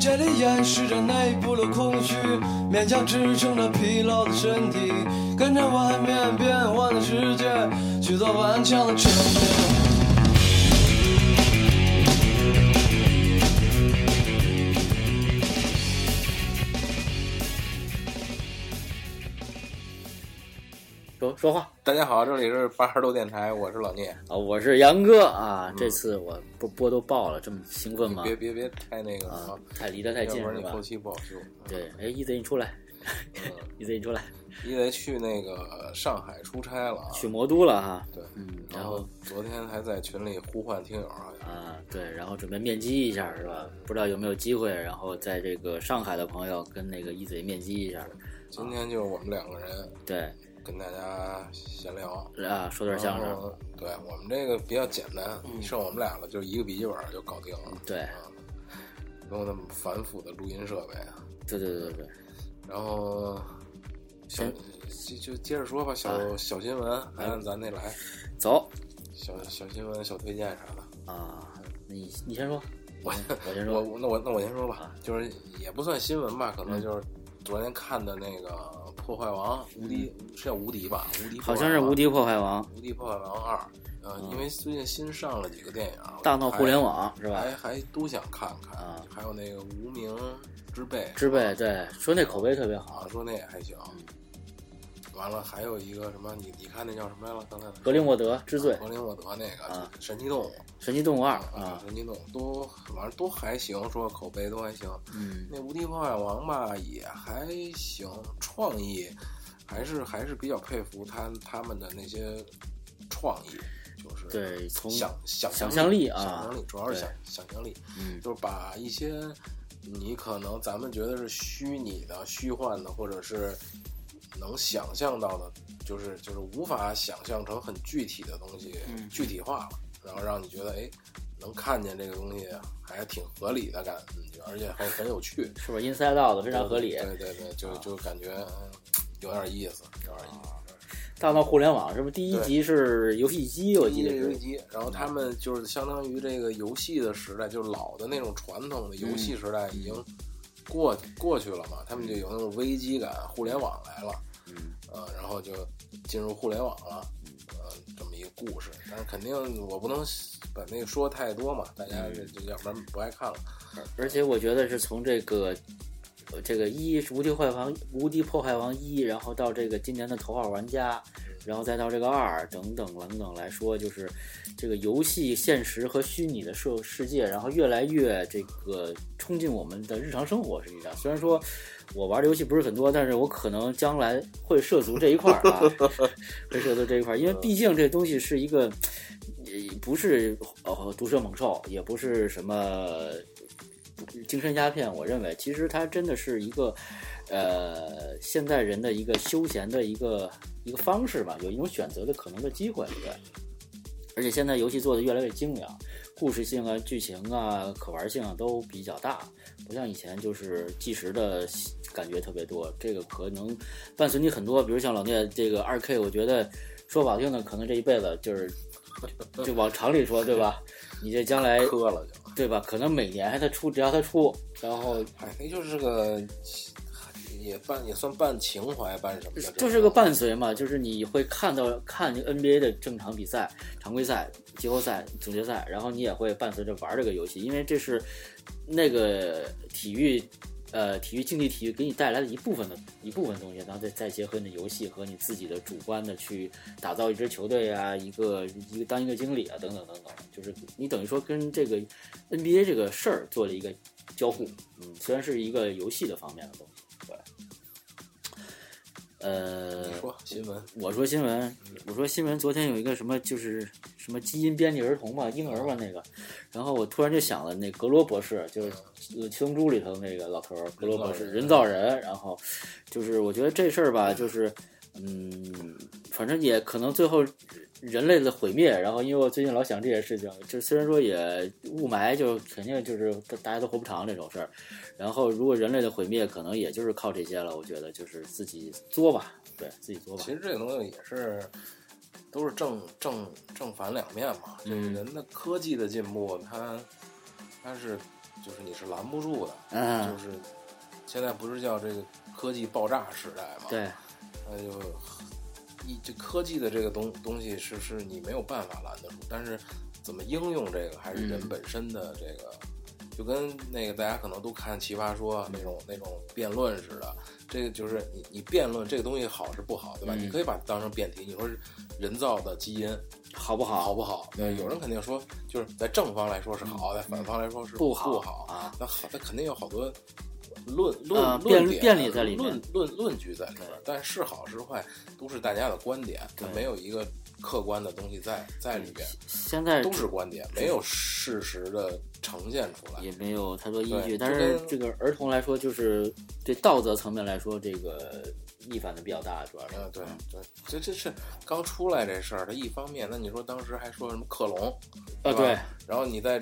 这里掩饰着内部的空虚，勉强支撑着疲劳的身体，跟着外面变幻的世界去做顽强的沉淀。说说话大家好，这里是八十度电台，我是老聂。啊！我是杨哥啊！这次我不播都爆了，这么兴奋吗？别别别太那个太离得太近是吧要不然你后？期不好修。对，哎，一贼你出来，嗯，一贼你出来，你得去那个上海出差了啊。去魔都了哈。对，嗯，然然后昨天还在群里呼唤听友啊，啊，对，然后准备面基一下是吧？不知道有没有机会，然后在这个上海的朋友跟那个一贼面基一下。今天就是我们两个人对，跟大家闲聊。啊，说段相声。对我们这个比较简单，剩我们俩了，就一个笔记本就搞定了。对啊，没有那么繁复的录音设备啊。对对对对，然后小就就接着说吧，小、啊小新闻，还按咱那来，走小小新闻、小推荐啥的。啊，你你先说，我我先说。我我那我那我先说吧啊，就是也不算新闻吧，可能就是昨天看的那个《破坏王》无敌是叫无敌吧？无敌好像是《无敌敌破坏王》，无敌破坏王二。呃，因为最近新上了几个电影，大闹互联网是吧？还还都想看看啊还有那个《无名之辈》之辈对，说那口碑特别好。啊，说那也还行。完了，还有一个什么？你你看那叫什么来了？刚才格林沃德之罪，格林沃德那个啊。神奇动物。神奇动物二啊，神奇动物都反正都还行，说口碑都还行。嗯，那无敌破坏王吧也还行，创意还是还是比较佩服他他们的那些创意，就是对，从想想想象象力啊。想象力主要是想想象力，嗯。就是把一些你可能咱们觉得是虚拟的、虚幻的，或者是能想象到的，就是就是无法想象成很具体的东西，嗯具体化了，然后让你觉得哎，能看见这个东西还挺合理的感觉，而且还很有趣，是不是 Inside Out 非常合理？对对对，就就感觉嗯有点意思，有点意思。大闹互联网是不是第一集是游戏机？我记得是。游戏机，然后他们就是相当于这个游戏的时代，就是老的那种传统的游戏时代已经过、过去了嘛，他们就有那种危机感，互联网来了，嗯，呃，然后就进入互联网了，呃，这么一个故事。但是肯定我不能把那个说太多嘛，大家这这要不然不爱看了。而且我觉得是从这个呃这个一是无敌破坏王无敌破坏王一，然后到这个今年的头号玩家，然后再到这个二等等等等来说，就是这个游戏现实和虚拟的世世界，然后越来越这个冲进我们的日常生活。实际上，虽然说我玩的游戏不是很多，但是我可能将来会涉足这一块儿啊，会涉足这一块儿，因为毕竟这东西是一个。不是呃毒蛇猛兽，也不是什么精神鸦片，我认为其实它真的是一个，呃，现在人的一个休闲的一个一个方式吧，有一种选择的可能的机会，对。而且现在游戏做的越来越精良，故事性啊、剧情啊、可玩性啊都比较大，不像以前就是计时的感觉特别多。这个可能伴随你很多，比如像老聂这个二 K，我觉得说不好听的，可能这一辈子就是 就往常里说，对吧？你这将来磕了就，对吧？可能每年它出，只要他出，然后哎，那就是个也半也算半情怀，半什么的，就是个伴随嘛，就是你会看到看 NBA 的正常比赛、常规赛、季后赛、总决赛，然后你也会伴随着玩这个游戏，因为这是那个体育。呃，体育竞技体育给你带来的一部分的一部分东西，然后再再结合你的游戏和你自己的主观的去打造一支球队啊，一个一个当一个经理啊，等等等等，就是你等于说跟这个 NBA 这个事儿做了一个交互，嗯，虽然是一个游戏的方面的东西，对。呃，你说新闻，我说新闻，我说新闻，昨天有一个什么就是什么基因编辑儿童嘛，婴儿嘛那个，然后我突然就想了，那格罗博士就是呃《七龙珠》里头那个老头儿，格罗博士人造人，然后就是我觉得这事儿吧，就是嗯，反正也可能最后人类的毁灭，然后因为我最近老想这些事情，就虽然说也雾霾，就肯定就是大家都活不长这种事儿，然后如果人类的毁灭，可能也就是靠这些了，我觉得就是自己作吧，对自己作吧其。实这个东西也是都是正正正反两面嘛。这个嗯人的科技的进步，它它是就是你是拦不住的，嗯就是现在不是叫这个科技爆炸时代嘛？对，那就一这科技的这个东东西是是你没有办法拦得住，但是怎么应用这个还是人嗯本身的这个，就跟那个大家可能都看《奇葩说》那种那种辩论似的，这个就是你你辩论这个东西好是不好，对吧？嗯你可以把它当成辩题，你说是人造的基因好不好？好不好？对，嗯有人肯定说就是在正方来说是好，在反方来说是不好好啊那好，那肯定有好多论论、论点、辩理在里面论论论据在里边。但是好是坏都是大家的观点，它没有一个客观的东西在在里边，现在都是观点，没有事实的呈现出来。也没有太多依据。但是跟这个儿童来说，就是对道德层面来说，这个逆反的比较大，主要是。嗯，对对，这这是刚出来这事儿，它一方面，那你说当时还说什么克隆，啊，吧对，然后你在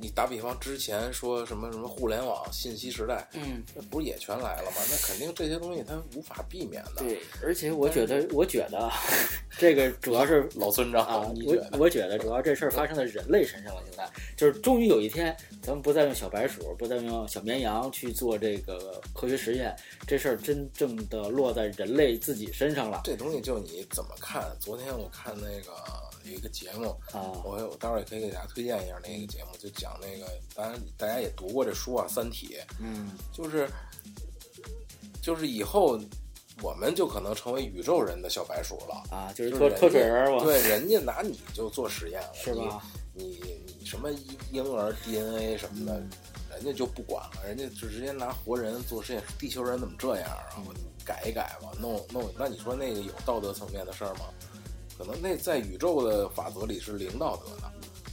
你打比方之前说什么什么互联网信息时代，嗯，那不是也全来了吗？那肯定这些东西它无法避免的。对，而且我觉得，我觉得啊，这个主要是 老村长，啊？我我觉得主要这事儿发生在人类身上了。现在就是终于有一天，咱们不再用小白鼠，不再用小绵羊去做这个科学实验，这事儿真正的落在人类自己身上了这东西就你怎么看？昨天我看那个有一个节目，啊。我我待会儿也可以给大家推荐一下那个节目，就讲那个，当然大家也读过这书啊，《三体》，嗯，就是就是以后我们就可能成为宇宙人的小白鼠了。啊，就是就是人脱脱水人嘛，对，人家拿你就做实验了，是吧？你你你什么婴儿 DNA 什么的，人家就不管了，人家就直接拿活人做实验。地球人怎么这样啊？我改一改吧，弄弄。那你说那个有道德层面的事儿吗？可能那在宇宙的法则里是零道德的，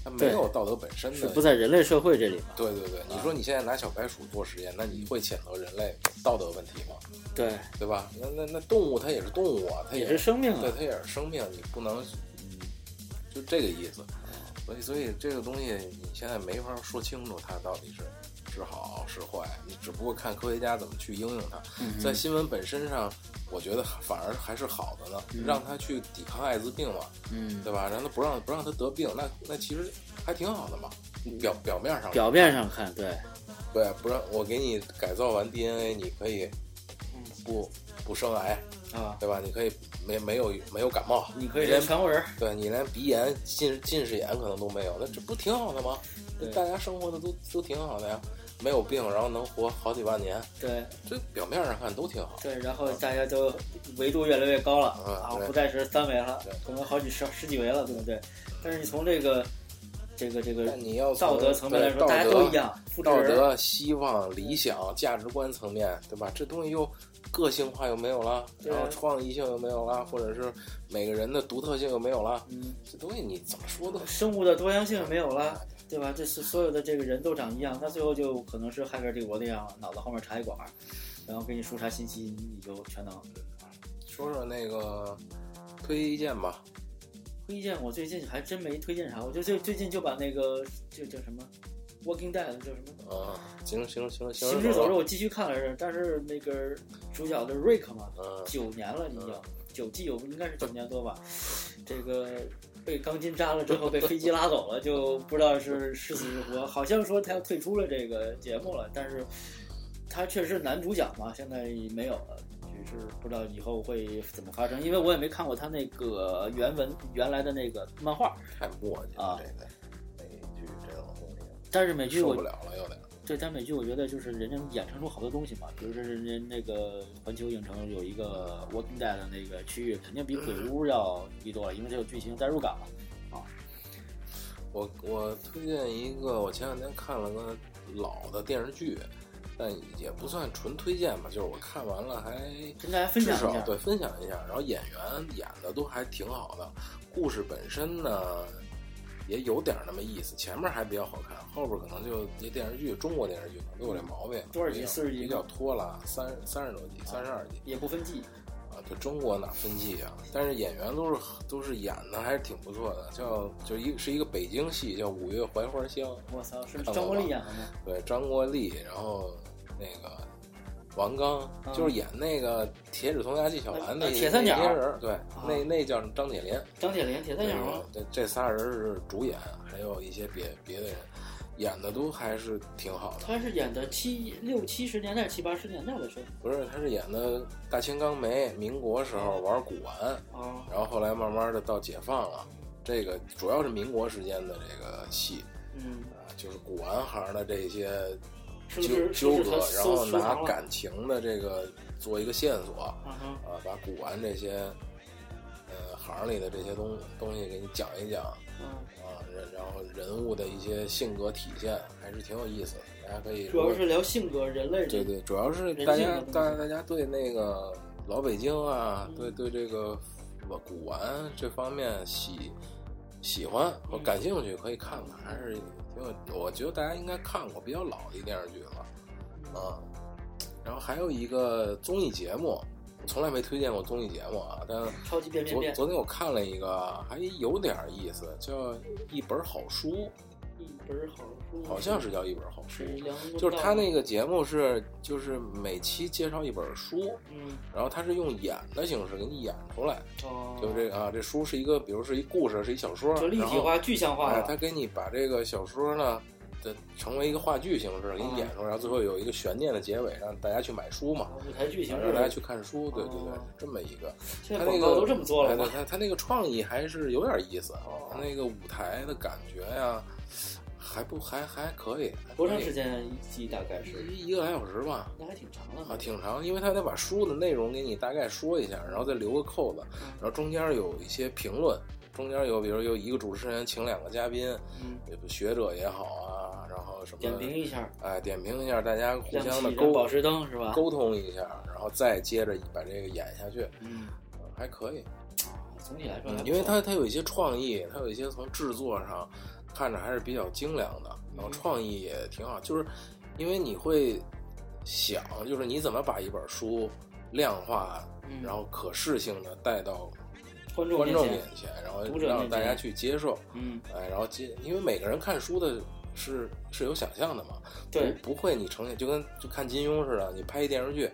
它没有道德本身的。是不在人类社会这里吗？对对对，你说你现在拿小白鼠做实验，那你会谴责人类道德问题吗？对，对吧？那那那动物它也是动物啊，它也也是生命啊对，。它也是生命，你不能，嗯，就这个意思。所以，所以这个东西你现在没法说清楚它到底是是好是坏，你只不过看科学家怎么去应用它。嗯在新闻本身上，我觉得反而还是好的呢，让他去抵抗艾滋病嘛，嗯，对吧？让他不让不让他得病，那那其实还挺好的嘛。表表面上表面上看，对，对，不让我给你改造完 DNA，你可以不不生癌，啊，对吧？你可以没没有没有感冒，你可以连连全国人，对你连鼻炎、近近视眼可能都没有，那这不挺好的吗？对大家生活的都都挺好的呀，没有病，然后能活好几万年，对。这表面上看都挺好。对，然后大家都维度越来越高了嗯啊，不再是三维了对，可能好几十十几维了，对不对？但是你从这个这个这个你要道德层面来说，大家都一样，道德、希望、理想、价值观层面，对吧？这东西又个性化又没有了，然后创意性又没有了，或者是每个人的独特性又没有了，嗯，这东西你怎么说都生物的多样性没有了，对吧？这是所有的这个人都长一样，那最后就可能是骇客帝国那样，脑子后面插一管儿，然后给你输查信息，你就全能。说说那个推荐吧。推荐我最近还真没推荐啥，我就最最近就把那个就叫什么《Walking Dead》叫什么啊，行行行《行行尸走肉》，我继续看来着，但是那个主角的瑞克嘛，嗯，九年了已经，九季有应该是九年多吧，这个。被钢筋扎了之后被飞机拉走了，就不知道是是死是活。好像说他要退出了这个节目了，但是他确实男主角嘛，现在没有了，只是不知道以后会怎么发生。因为我也没看过他那个原文原来的那个漫画，太磨叽啊了，这个美剧这种东西但是美剧我受不了了，有点。对，但美剧我觉得就是人家衍生出好多东西嘛，比如说人家那个环球影城有一个 Walking Dead 的那个区域，肯定比鬼屋要低多了，因为它有剧情代入感嘛。啊我我推荐一个，我前两天看了个老的电视剧，但也不算纯推荐吧，就是我看完了还跟大家分享一下。对分享一下，然后演员演的都还挺好的，故事本身呢也有点那么意思，前面还比较好看，后边可能就那电视剧中国电视剧可能都有这毛病，多少集比较40集比较拖拉，三三十多集，三十二集。也不分季，啊，对中国哪分季啊？但是演员都是都是演的还是挺不错的，叫就一是一个北京戏，叫《五月槐花香》，我操，是张国立演的吗？对，张国立，然后那个王刚，嗯就是演那个《铁齿铜牙纪晓岚》那啊铁三角人，对，那那叫张铁林，张铁林，铁三角吗？这这仨人是主演，还有一些别别的人。演的都还是挺好的。他是演的七六七十年代、七八十年代的时候不是，他是演的大清刚梅，民国时候玩古玩，啊，然后后来慢慢的到解放了，这个主要是民国时间的这个戏嗯，啊，就是古玩行的这些纠纠葛，然后拿？感情的这个做一个线索啊把古玩这些呃行里的这些东东西给你讲一讲嗯，啊，然后人物的一些性格体现还是挺有意思的，大家可以主要是聊性格、人类对对，主要是大家大大家对那个老北京啊，嗯对对这个古玩这方面喜喜欢和嗯感兴趣，可以看看，还是挺有。我觉得大家应该看过比较老的电视剧了，啊。然后还有一个综艺节目，从来没推荐过综艺节目啊，但超级变变变，昨昨天我看了一个，还有点意思，叫一本好书，一本好书，好像是叫一本好书就是他那个节目是，就是每期介绍一本书，嗯。然后他是用演的形式给你演出来，哦，就这个啊，这书是一个，比如是一故事，是一小说，就立体化、具象化哎，他给你把这个小说呢，的成为一个话剧形式给你演出来，然后最后有一个悬念的结尾，让大家去买书嘛，舞台剧形式让大家去看书，对对对哦，这么一个，他那个都这么做了？他他那个创意还是有点意思，哦。他那个舞台的感觉呀，还不还还可以，多长时间一集大概是？一一个来小时吧。那还挺长的啊，挺长，因为他得把书的内容给你大概说一下，然后再留个扣子，嗯。然后中间有一些评论，中间有比如有一个主持人请两个嘉宾，嗯，学者也好啊，然后什么点评一下，哎，点评一下，大家互相的宝石灯是吧？沟通一下，然后再接着把这个演下去，嗯，嗯还可以，啊总体来说因为它它有一些创意，它有一些从制作上看着还是比较精良的，然后嗯。创意也挺好，就是因为你会想，就是你怎么把一本书量化，嗯然后可视性的带到观众观众面面前，然后让大家去接受，嗯，哎，然后接，因为每个人看书的是是有想象的嘛，对，不不会你呈现就跟就看金庸似的，你拍一电视剧，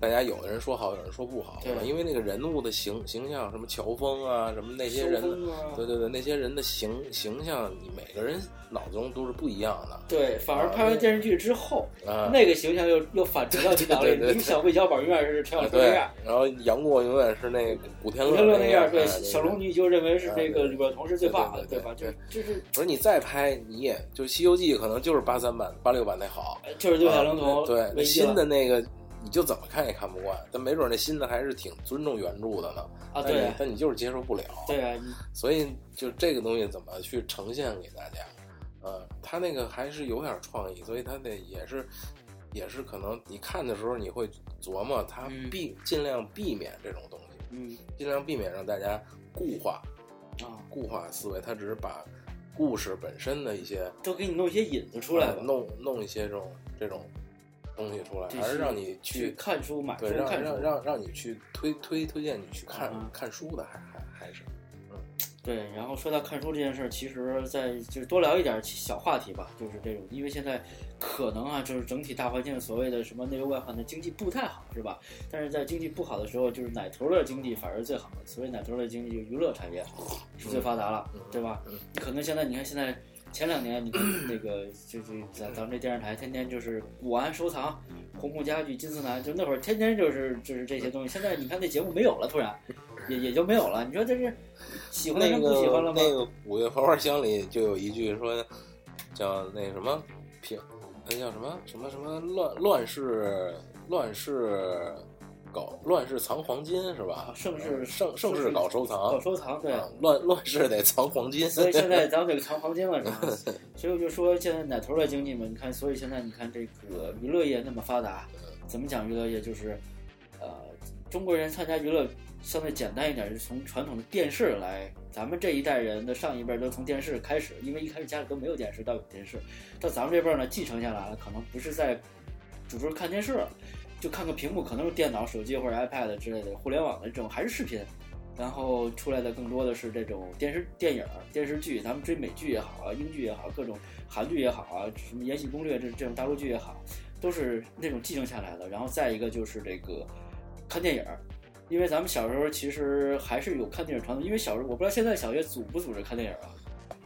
大家有的人说好，有人说不好，对吧？因为那个人物的形形象，什么乔峰啊，什么那些人对对对，那些人的形形象，你每个人脑中都是不一样的对，反而拍完电视剧之后，啊。那个形象又又反折到你脑里，你小魏小宝永远是陈小春样，，然后杨过永远是那古天乐那样，对，哎小龙女就认为是这个哎李若彤是最棒的，对吧？就对就是不是你再拍，你也就《西游记》可能就是八三版、八六版那好，就是六小龄童啊对，那新的那个你就怎么看也看不惯，但没准那新的还是挺尊重原著的呢。啊，对但你就是接受不了。对啊，所以就这个东西怎么去呈现给大家？呃，他那个还是有点创意，所以他那也是也是可能你看的时候你会琢磨他嗯避、尽量避免这种东西，嗯尽量避免让大家固化啊，固化思维，他只是把故事本身的一些都给你弄一些引子出来弄弄一些这种这种东西出来，这还是让你去去看书买书对让让让让你去推推推荐你去看、嗯看书的，还还还是嗯对，然后说到看书这件事儿，其实在就是多聊一点小话题吧，就是这种，因为现在可能啊，就是整体大环境所谓的什么内忧外患的经济不太好，是吧？但是在经济不好的时候，就是奶头的经济反而最好的，所谓奶头的经济，就娱乐产业是最发达了，嗯对吧嗯？可能现在你看现在。前两年，你看那个，就是咱咱们这电视台天天就是古玩收藏、红木家具、金丝楠，就那会儿天天就是就是这些东西。现在你看那节目没有了，突然也也就没有了。你说这是喜欢的那人不喜欢了吗？那个五月樊花香里就有一句说，叫那什么平，那叫什么什么什么乱乱世乱世搞乱世藏黄金是吧？盛世盛盛世搞收藏搞，收藏，对。啊乱乱世得藏黄金。所以现在咱们得藏黄金了，是吧？所以我就说，现在奶头的经济嘛，你看，所以现在你看这个娱乐业那么发达，怎么讲娱乐业？就是，呃，中国人参加娱乐相对简单一点，是从传统的电视来。咱们这一代人的上一辈都从电视开始，因为一开始家里都没有电视，到有电视，到咱们这辈儿呢，继承下来了，可能不是在主桌看电视了，就看个屏幕，可能是电脑、手机或者 iPad 之类的互联网的这种，还是视频。然后出来的更多的是这种电视电影、电视剧，咱们追美剧也好啊，英剧也好，各种韩剧也好啊，什么《延禧攻略》这这种大陆剧也好，都是那种继承下来的。然后再一个就是这个看电影，因为咱们小时候其实还是有看电影传统，因为小时候我不知道现在小学组不组织看电影啊，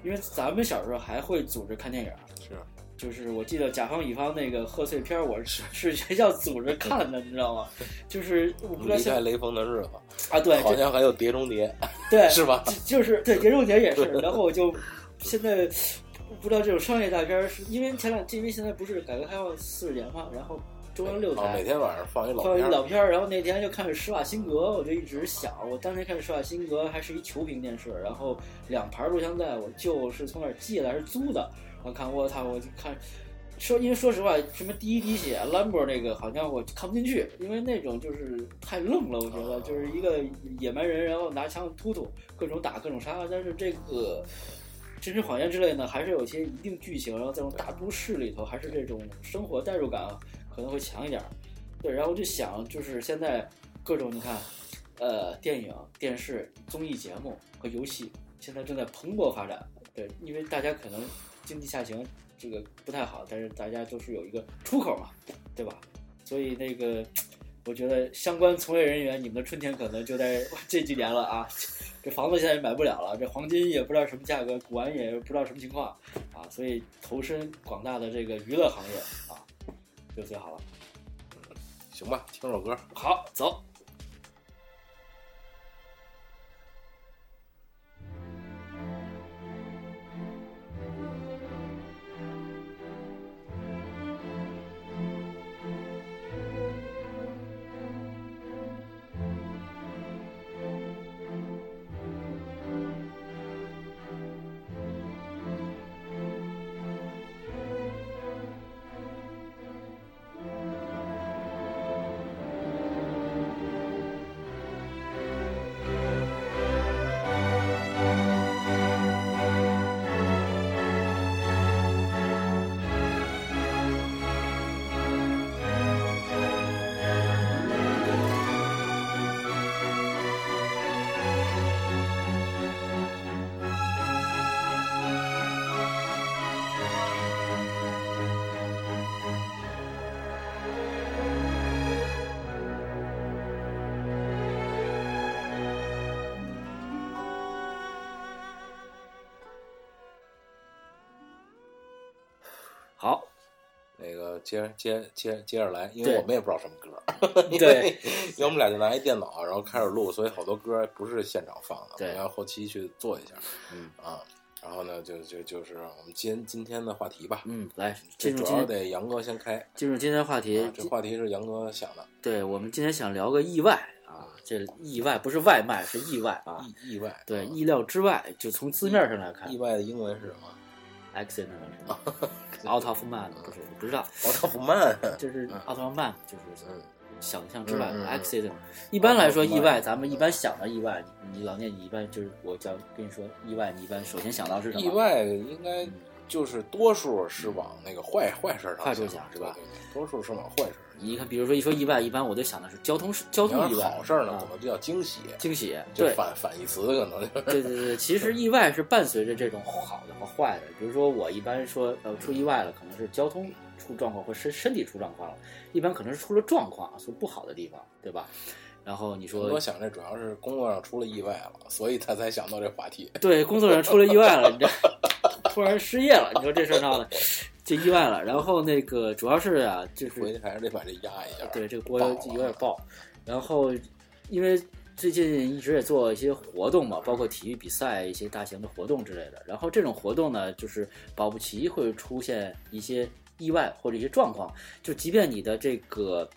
因为咱们小时候还会组织看电影，是就是我记得甲方乙方那个贺岁片儿，我是是学校组织看的，你知道吗？就是我不知道现离开雷锋的日子，啊，对，好这像还有碟中谍，对，是吧？就就是对《碟中谍》也是，然后我就现在不知道这种商业大片儿是因为前两，因为现在不是改革开放四十年嘛，然后中央六哦，台每天晚上放一老放一老片儿，然后那天就看《施瓦辛格》，我就一直想，我当年看《施瓦辛格》还是一球屏电视，然后两盘录像带，我就是从哪儿借的还是租的，我看我操，我就看。说，因为说实话，什么第一滴血、兰博那个，好像我看不进去，因为那种就是太愣了，我觉得就是一个野蛮人，然后拿枪突突，各种打各种杀。但是这个《真实谎言》之类呢，还是有些一定剧情，然后这种大都市里头，还是这种生活代入感可能会强一点。对，然后我就想，就是现在各种你看，呃，电影、电视、综艺节目和游戏，现在正在蓬勃发展。对，因为大家可能经济下行这个不太好，但是大家都是有一个出口嘛，对吧？所以那个，我觉得相关从业人员，你们的春天可能就在这几年了啊。这房子现在也买不了了，这黄金也不知道什么价格，古玩也不知道什么情况啊，所以投身广大的这个娱乐行业啊，就最好了。行吧，听首歌。好，走。接着接接接着来，因为我们也不知道什么歌，对，因为我们俩就拿一电脑，然后开始录，所以好多歌不是现场放的，我对们要后期去做一下，嗯啊，然后呢，就就就是我们今今天的话题吧，嗯，来进入今天要得杨哥先开，进入今天话题啊，这话题是杨哥想的，对我们今天想聊个意外啊，这意外不是外卖，是意外啊。意意外，对，啊意料之外，就从字面上来看意外的英文是什么？，accident 是吗？out of mind 不是，不知道，奥特曼，就是 out of mind，就是嗯想象之外嗯嗯嗯，accident。一般来说意外，咱们一般想到意外，你你老聂，你一般就是我讲跟你说意外，你一般首先想到是什么？意外应该就是多数是往那个坏坏事儿上坏处想是吧对对对多数是往坏事儿。你看，比如说一说意外，一般我就想的是交通事交通意外，好事儿呢，啊可能就叫惊喜，惊喜，就对，反反义词可能就是对对对，其实意外是伴随着这种好的和坏的。比如说，我一般说呃出意外了，可能是交通出状况或身身体出状况了，一般可能是出了状况，出不好的地方，对吧？然后你说我想这主要是工作上出了意外了，所以他才想到这话题。对，工作上出了意外了，你这突然失业了，你说这事儿闹的就意外了。然后那个主要是啊，就是回去还是得把这压一下。对，这个锅有点爆。然后，因为最近一直也做一些活动嘛，包括体育比赛、一些大型的活动之类的。然后这种活动呢，就是保不齐会出现一些意外或者一些状况。就即便你的这个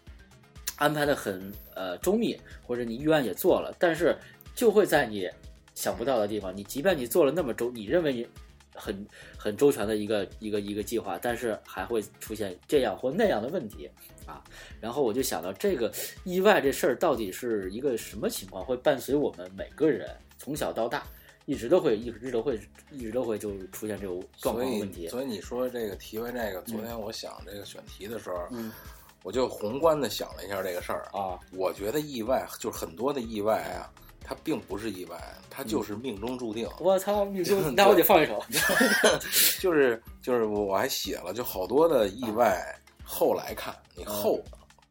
安排的很呃周密，或者你预案也做了，但是就会在你想不到的地方，你即便你做了那么周，你认为你很很周全的一个一个一个计划，但是还会出现这样或那样的问题啊。然后我就想到，这个意外这事儿到底是一个什么情况，会伴随我们每个人从小到大，一直都会一直都会一直都会就出现这种状况问题。所以你说这个提问这个，昨天我想这个选题的时候，嗯我就宏观的想了一下这个事儿。啊，我觉得意外就是很多的意外啊，它并不是意外，它就是命中注定。我操，你就 那我得放一首。就是就是我还写了，就好多的意外，后来看你后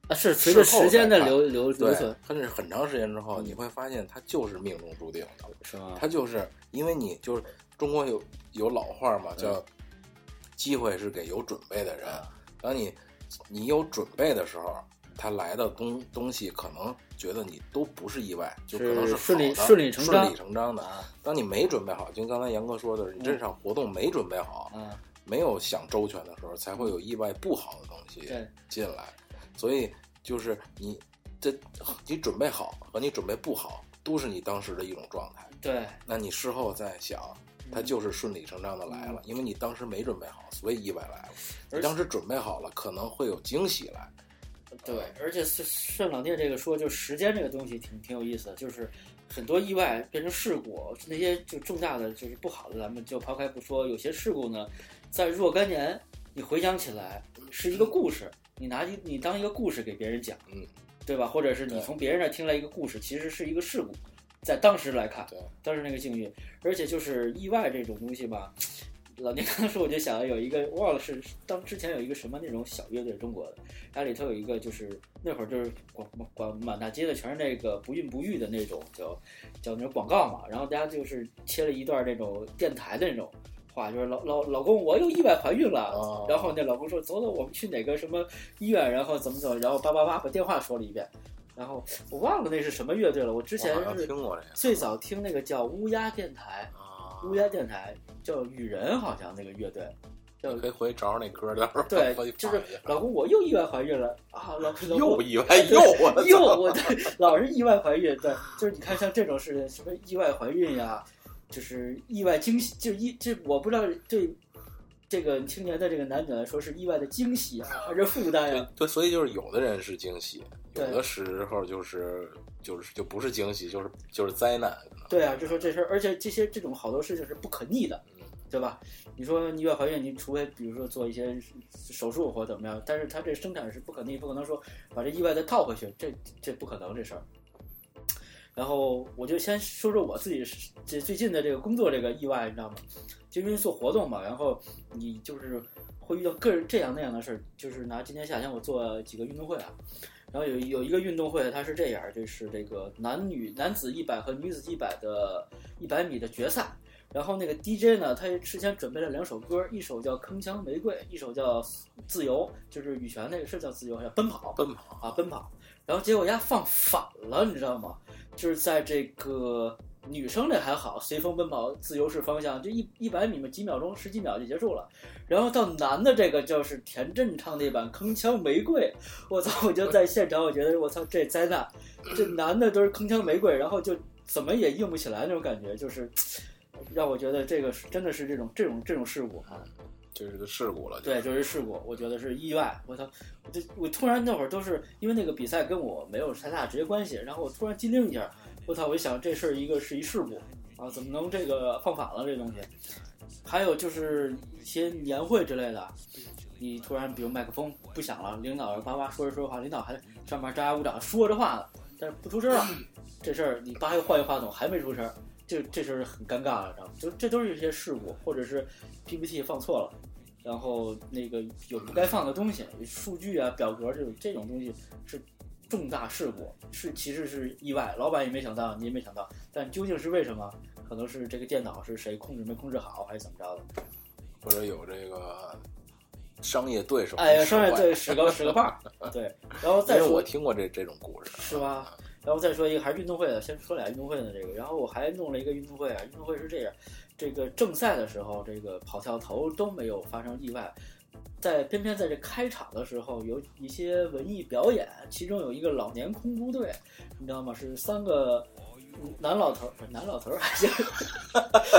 啊，是随着时间的流流流对存，甚至很长时间之后，你会发现它就是命中注定的。是吗？它就是因为你就是中国有有老话嘛，叫“机会是给有准备的人”。当你你有准备的时候，他来的东东西可能觉得你都不是意外，就可能是顺理顺理成章顺理成章的。当你没准备好，就刚才杨哥说的，你这场活动没准备好，嗯，没有想周全的时候，才会有意外不好的东西，进来。所以就是你这你准备好和你准备不好，都是你当时的一种状态。对，那你事后再想，它嗯就是顺理成章的来了，因为你当时没准备好，所以意外来了。而你当时准备好了，可能会有惊喜来。对，而且顺顺老聂这个说，就时间这个东西挺挺有意思的，就是很多意外变成事故，那些就重大的就是不好的，咱们就抛开不说。有些事故呢，在若干年你回想起来是一个故事，你拿你当一个故事给别人讲，嗯，对吧？或者是你从别人那儿听来一个故事，其实是一个事故，在当时来看，对，当时那个境遇，而且就是意外这种东西吧。老聂刚说，我就想有一个忘了是当之前有一个什么那种小乐队，中国的，它里头有一个就是那会儿就是广广满大街的全是那个不孕不育的那种叫叫那种广告嘛，然后大家就是切了一段那种电台的那种话，就是老老老公我又意外怀孕了，哦然后那老公说走走我们去哪个什么医院，然后怎么怎么，然后叭叭叭把电话说了一遍，然后我忘了那是什么乐队了，我之前是最早听那个叫乌鸦电台。啊乌鸦电台叫雨人，好像那个乐队叫可以回去找找那歌，到时候对，就是老公我又意外怀孕了啊，老老 公又意外又我又我对老是意外怀孕，对，就是你看像这种事情，什么意外怀孕呀，就是意外惊喜，就意这我不知道对这个青年的这个男子来说是意外的惊喜啊，还是负担呀？对，所以就是有的人是惊喜，有的时候就是就是就不是惊喜，就是就是灾难。对啊，就说这事儿，而且这些这种好多事情是不可逆的，嗯对吧？你说意外怀孕，你除非比如说做一些手术或怎么样，但是它这生产是不可逆，不可能说把这意外再套回去，这这不可能这事儿。然后我就先说说我自己这最近的这个工作这个意外，你知道吗？就因为做活动嘛，然后你就是会遇到各这样那样的事儿。就是拿今年夏天我做几个运动会啊，然后有有一个运动会，它是这样，就是这个男女男子一百和女子一百的一百米的决赛。然后那个 DJ 呢，他事先准备了两首歌，一首叫《铿锵玫瑰》，一首叫《自由》，就是羽泉那个是叫自由，叫奔跑。奔跑啊，奔跑，然后结果人家放反了，你知道吗？就是在这个女生这还好，随风奔跑，自由式方向，就一一百米嘛，几秒钟，十几秒就结束了。然后到男的这个就是田震唱那版《铿锵玫瑰》，我操！我就在现场，我觉得我操，这灾难，这男的都是铿锵玫瑰，然后就怎么也硬不起来那种感觉，就是让我觉得这个是真的是这种这种这种事故啊。就是个事故了。对，就是事故，我觉得是意外。我操，我这我突然那会儿都是因为那个比赛跟我没有太大直接关系，然后我突然机灵一下，我操，我一想这事儿一个是一事故啊，怎么能这个放反了这东西？还有就是一些年会之类的，你突然比如麦克风不响了，领导叭叭说着说着话，领导还上面张牙舞爪说着话呢，但是不出声了，这事儿你叭又换一话筒还没出声，这这事儿很尴尬了，知道吗？就这都是一些事故，或者是 PPT 放错了。然后那个有不该放的东西，数据啊、表格这种这种东西是重大事故，是其实是意外，老板也没想到，你也没想到，但究竟是为什么？可能是这个电脑是谁控制没控制好，还是怎么着的？或者有这个商业对手。哎呀，商业对使个使个棒儿，对，然后再说我听过这这种故事，是吧？然后再说一个还是运动会的，先说俩运动会的这个，然后我还弄了一个运动会啊，运动会是这样，这个正赛的时候，这个跑跳投都没有发生意外，在偏偏在这开场的时候有一些文艺表演，其中有一个老年空竹队，你知道吗？是三个男老头儿，不是男老头儿还行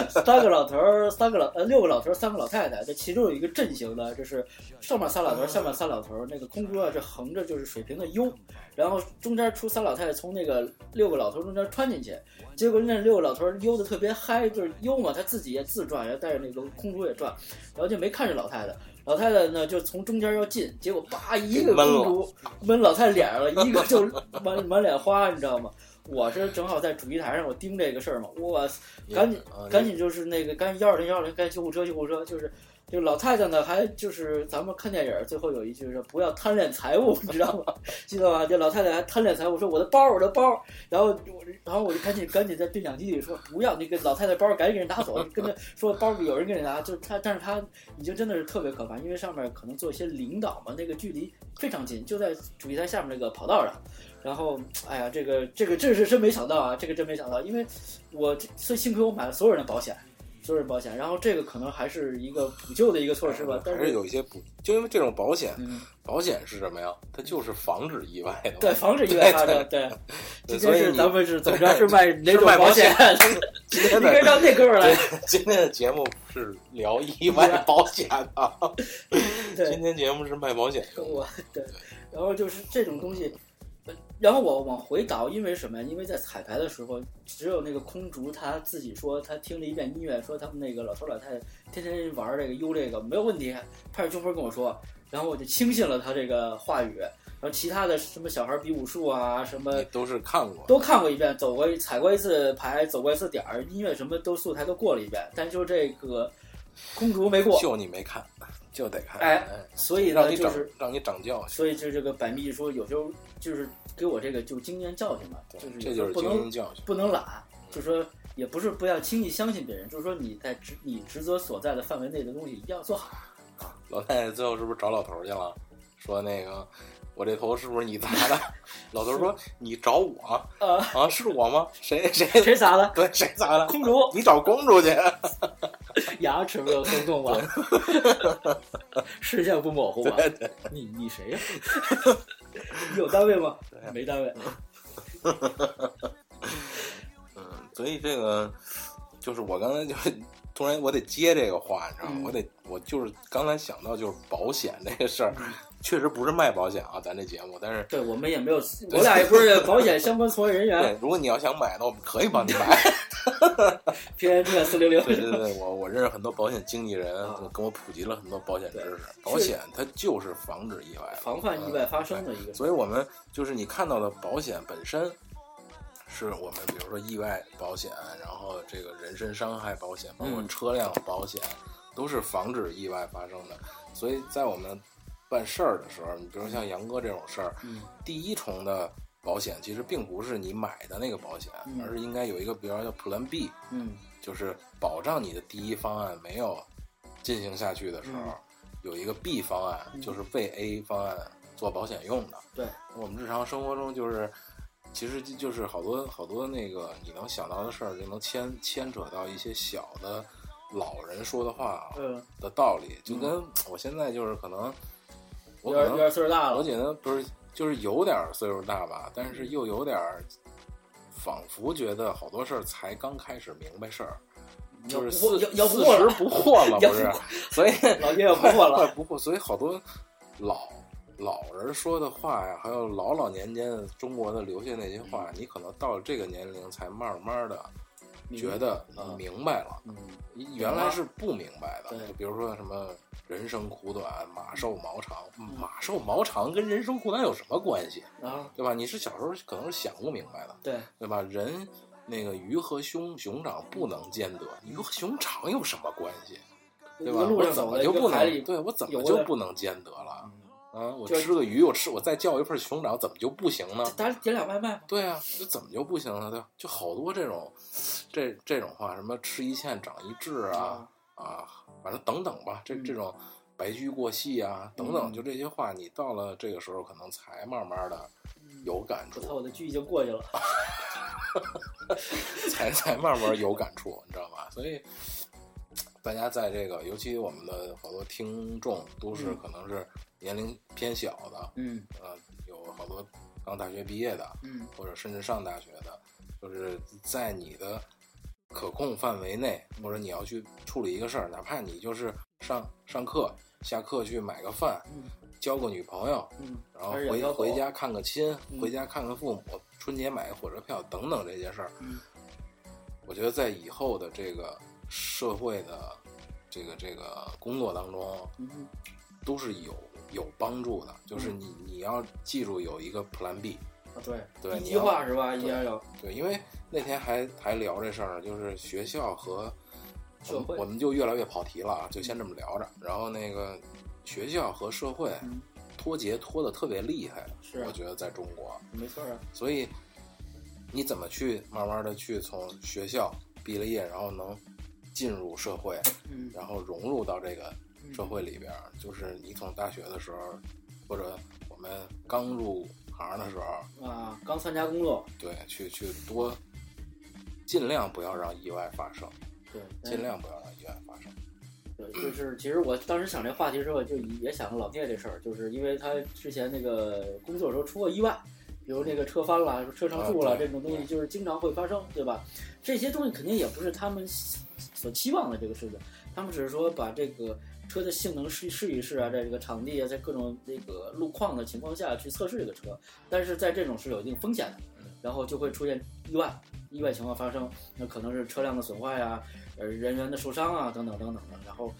三个老头儿，三个老呃六个老头儿，三个老太太，这其中有一个阵型的，就是上面仨老头儿，下面仨老头儿，那个空竹啊是横着就是水平的 U，然后中间出仨老太太从那个六个老头儿中间穿进去，结果那六个老头儿悠的特别嗨，就是悠嘛，他自己也自转，然后带着那个空竹也转，然后就没看着老太太。老太太呢，就从中间要进，结果叭一个空竹闷老太太脸上了，一个就满满脸花，你知道吗？我是正好在主席台上，我盯这个事儿嘛，我赶紧啊赶紧就是那个赶紧幺二零幺二零，赶紧救护车救护车，就是这个老太太呢，还就是咱们看电影儿最后有一句是不要贪恋财物，你知道吗？记得吧？这老太太还贪恋财物，说我的包，我的包，然后我，然后我就赶紧赶紧在对讲机里说不要那个老太太包，赶紧给人拿走，跟她说包里有人给你拿，就是他，但是她已经真的是特别可怕，因为上面可能做一些领导嘛，那个距离非常近，就在主席台下面那个跑道上。然后，哎呀，这个这个这是真没想到啊，这个真没想到，因为我所以幸亏我买了所有人的保险，所有人保险，然后这个可能还是一个补救的一个措施吧，但还是有一些补，就因为这种保险，嗯，保险是什么呀？它就是防止意外的。对，防止意外发生。对，今天是对所以咱们是怎么着？是卖哪种保险？今天你可以让那哥们儿来。今天的节目是聊意外保险的，对今，天节目是卖保险的。我对，然后就是这种东西，呃然后我往回倒，因为什么呀？因为在彩排的时候，只有那个空竹他自己说他听了一遍音乐，说他们那个老头老太太天天玩这个悠这个没有问题，拍着胸脯跟我说，然后我就轻信了他这个话语，然后其他的什么小孩比武术啊，什么都是看过，都看过一遍，走过一踩过一次牌，走过一次点儿，音乐什么都素材都过了一遍，但就这个空竹没过，就你没看，就得看。哎所以让你就是。让你长教训，所以就这个百密一说，有时候就是给我这个就经验教训嘛，就是这就是经不能验教训。不能懒，就说也不是不要轻易相信别人，就是说你在职你职责所在的范围内的东西一定要做好。老太太最后是不是找老头儿去了？说那个我这头是不是你砸的？老头说你找我啊，啊？是我吗？谁谁谁砸的？对谁砸的？公主你找公主去。牙齿没有松动吧？视线不模糊吧？你你谁呀、你有单位吗？没单位。嗯，所以这个就是我刚才就是突然我得接这个话，你知道吗？嗯我得我就是刚才想到就是保险这个事儿，确实不是卖保险啊，咱这节目，但是。对我们也没有，我俩也不是保险相关从业人对员。如果你要想买呢，我们可以帮你买。平安证四零零。对对对，我我认识很多保险经纪人啊，跟我普及了很多保险知识。保险它就是防止意外，防范意外发生的一个嗯。所以我们就是你看到的保险本身，是我们比如说意外保险，然后这个人身伤害保险，包括嗯车辆保险，都是防止意外发生的。所以在我们办事儿的时候，你比如像杨哥这种事儿，嗯第一重的保险其实并不是你买的那个保险，嗯而是应该有一个，比如说叫 Plan B，嗯就是保障你的第一方案没有进行下去的时候，嗯有一个 B 方案，嗯就是为 A 方案做保险用的。对，我们日常生活中就是，其实就就是好多好多那个你能想到的事儿，就能牵牵扯到一些小的老人说的话嗯，的道理，就跟我现在就是可能，有点有点岁数大了。我觉得不是，就是有点岁数大吧，但是又有点儿仿佛觉得好多事儿才刚开始明白事儿，就是四要要不四十不惑了，不是？所以老爷爷不惑了。不惑，所以好多老老人说的话呀，还有老老年间的中国的留下那些话，你可能到了这个年龄才慢慢的觉得明白了，嗯，原来是不明白的。就比如说什么人生苦短，马瘦毛长，嗯马瘦毛长跟人生苦短有什么关系？啊，对吧？你是小时候可能是想不明白的，对，对吧？人那个鱼和熊熊掌不能兼得，鱼和熊掌有什么关系？对吧？我怎么就不能对我怎么就不能兼得了？啊，我就吃个鱼，我吃我再叫一份熊掌，怎么就不行呢？咱点俩外卖。对啊，这怎么就不行了？对吧，就好多这种这这种话，什么吃一堑长一智啊啊，反正等等吧，这嗯这种白驹过隙啊等等，嗯就这些话，你到了这个时候，可能才慢慢的有感触我，操，我的剧已经过去了。才才慢慢有感触，你知道吧？所以大家在这个，尤其我们的好多听众都是嗯可能是年龄偏小的，嗯。呃，有好多刚大学毕业的，嗯。或者甚至上大学的，就是在你的可控范围内，或者你要去处理一个事儿，哪怕你就是上上课、下课去买个饭，嗯交个女朋友，嗯，然后回回家看个亲，嗯回家看看父母，春节买个火车票等等这些事儿，嗯。我觉得在以后的这个社会的这个这个工作当中，嗯都是有有帮助的。就是你你要记住有一个 Plan B，啊对一句对你要话是吧？对一定要对，因为那天还还聊这事儿呢，就是学校和社会我们就越来越跑题了啊，就先这么聊着。然后那个学校和社会嗯脱节脱的特别厉害，是啊我觉得在中国，没错啊，所以你怎么去慢慢的去从学校毕了业，然后能进入社会，嗯然后融入到这个社会里边儿，就是你从大学的时候，或者我们刚入行的时候，啊，刚参加工作，对，去去多尽量不要让意外发生，对，尽量不要让意外发生。对，就是其实我当时想这话题的时候，就也想着老聂这事儿，就是因为他之前那个工作的时候出过意外，比如那个车翻了、车上树了、啊这种东西，就是经常会发生，对吧？这些东西肯定也不是他们所期望的这个事情，他们只是说把这个车的性能试试一试啊，在这个场地啊，在各种这个路况的情况下去测试这个车，但是在这种是有一定风险的，然后就会出现意外，意外情况发生，那可能是车辆的损坏啊，呃，人员的受伤啊，等等等等的。然后，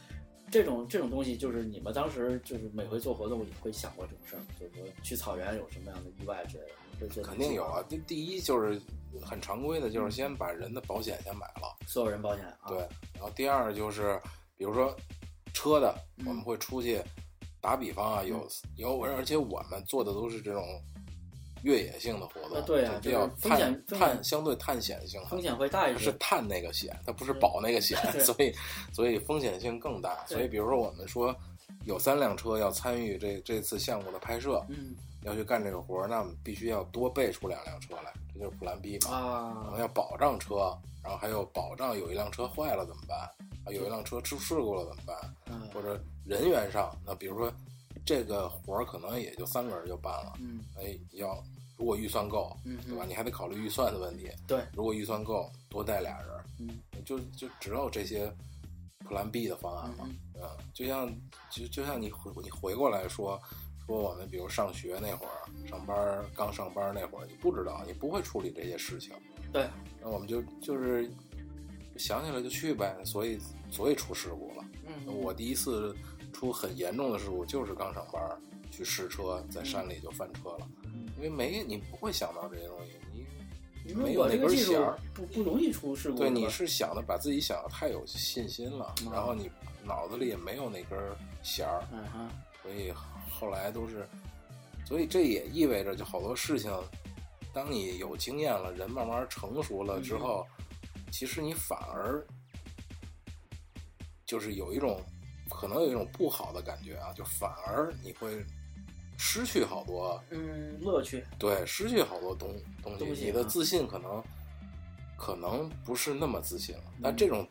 这种这种东西，就是你们当时就是每回做活动也会想过这种事儿，就是说去草原有什么样的意外之类的，肯定有啊，第第一就是很常规的，就是先把人的保险先买了，所有人保险啊，对，然后第二就是比如说车的，嗯我们会出去，打比方啊，有有，而且我们做的都是这种越野性的活动，啊对啊就比较探探相对探险性的，风险会大一些是。探那个险，它不是保那个险，所以所以风险性更大。所以比如说我们说有三辆车要参与这这次项目的拍摄，嗯要去干这个活儿，那我们必须要多备出两辆车来，这就是普兰 B 嘛。然啊后要保障车，然后还有保障有一辆车坏了怎么办？啊，有一辆车出事故了怎么办？嗯或者人员上，那比如说这个活儿可能也就三个人就办了，嗯哎，要如果预算够，嗯对吧？你还得考虑预算的问题。对，如果预算够，多带俩人，嗯就就只有这些 Plan B 的方案嘛。嗯嗯，就像就就像你回你回过来说说我们比如上学那会儿，上班刚上班那会儿，你不知道，你不会处理这些事情。对，那我们就就是想起来就去呗，所以所以出事故了。嗯，我第一次出很严重的事故，就是刚上班去试车，在山里就翻车了，因为没你不会想到这些东西，你没有那根弦儿。不不容易出事故，对，你是想的把自己想的太有信心了，嗯然后你脑子里也没有那根弦儿，嗯所以后来都是，所以这也意味着就好多事情，当你有经验了，人慢慢成熟了之后，其实你反而就是有一种可能有一种不好的感觉啊，就反而你会失去好多，嗯乐趣。对，失去好多东东西，东西啊你的自信可能可能不是那么自信了，嗯。但这种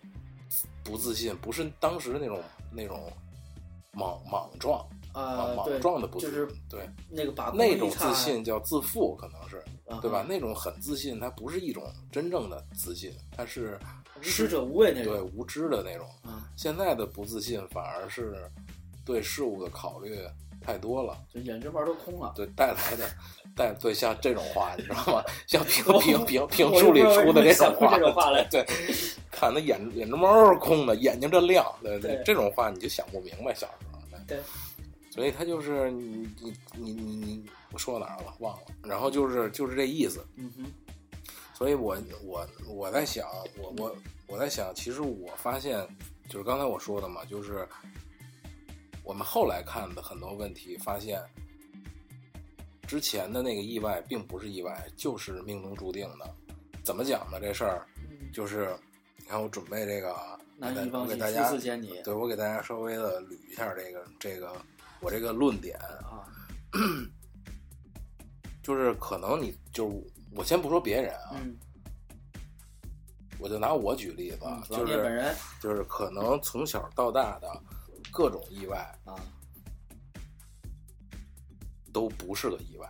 不自信不是当时那种那种莽莽撞。啊，莽，撞的不自就是信，对那个把。那种自信叫自负，可能是啊对吧？那种很自信，它不是一种真正的自信，它是无知者无畏那种对无知的那种。啊，现在的不自信反而是对事物的考虑太多了，就眼睫毛都空了。对带来的带对像这种话，你知道吗？像评评评评书里出的这种话，这种话来对，看他眼眼睫毛是空的，眼睛这亮，对对这种话你就想不明白，小时候。对，所以他就是你你你你你，我说到哪儿了？忘了。然后就是就是这意思。嗯哼，所以我我我在想，我我我在想，其实我发现，就是刚才我说的嘛，就是我们后来看的很多问题，发现之前的那个意外并不是意外，就是命中注定的。怎么讲呢？这事儿嗯就是，你看我准备这个我给大家对我给大家稍微的捋一下这个这个我这个论点，啊，就是可能你就是我先不说别人啊，嗯，我就拿我举例子就是本人就是可能从小到大的各种意外啊，都不是个意外，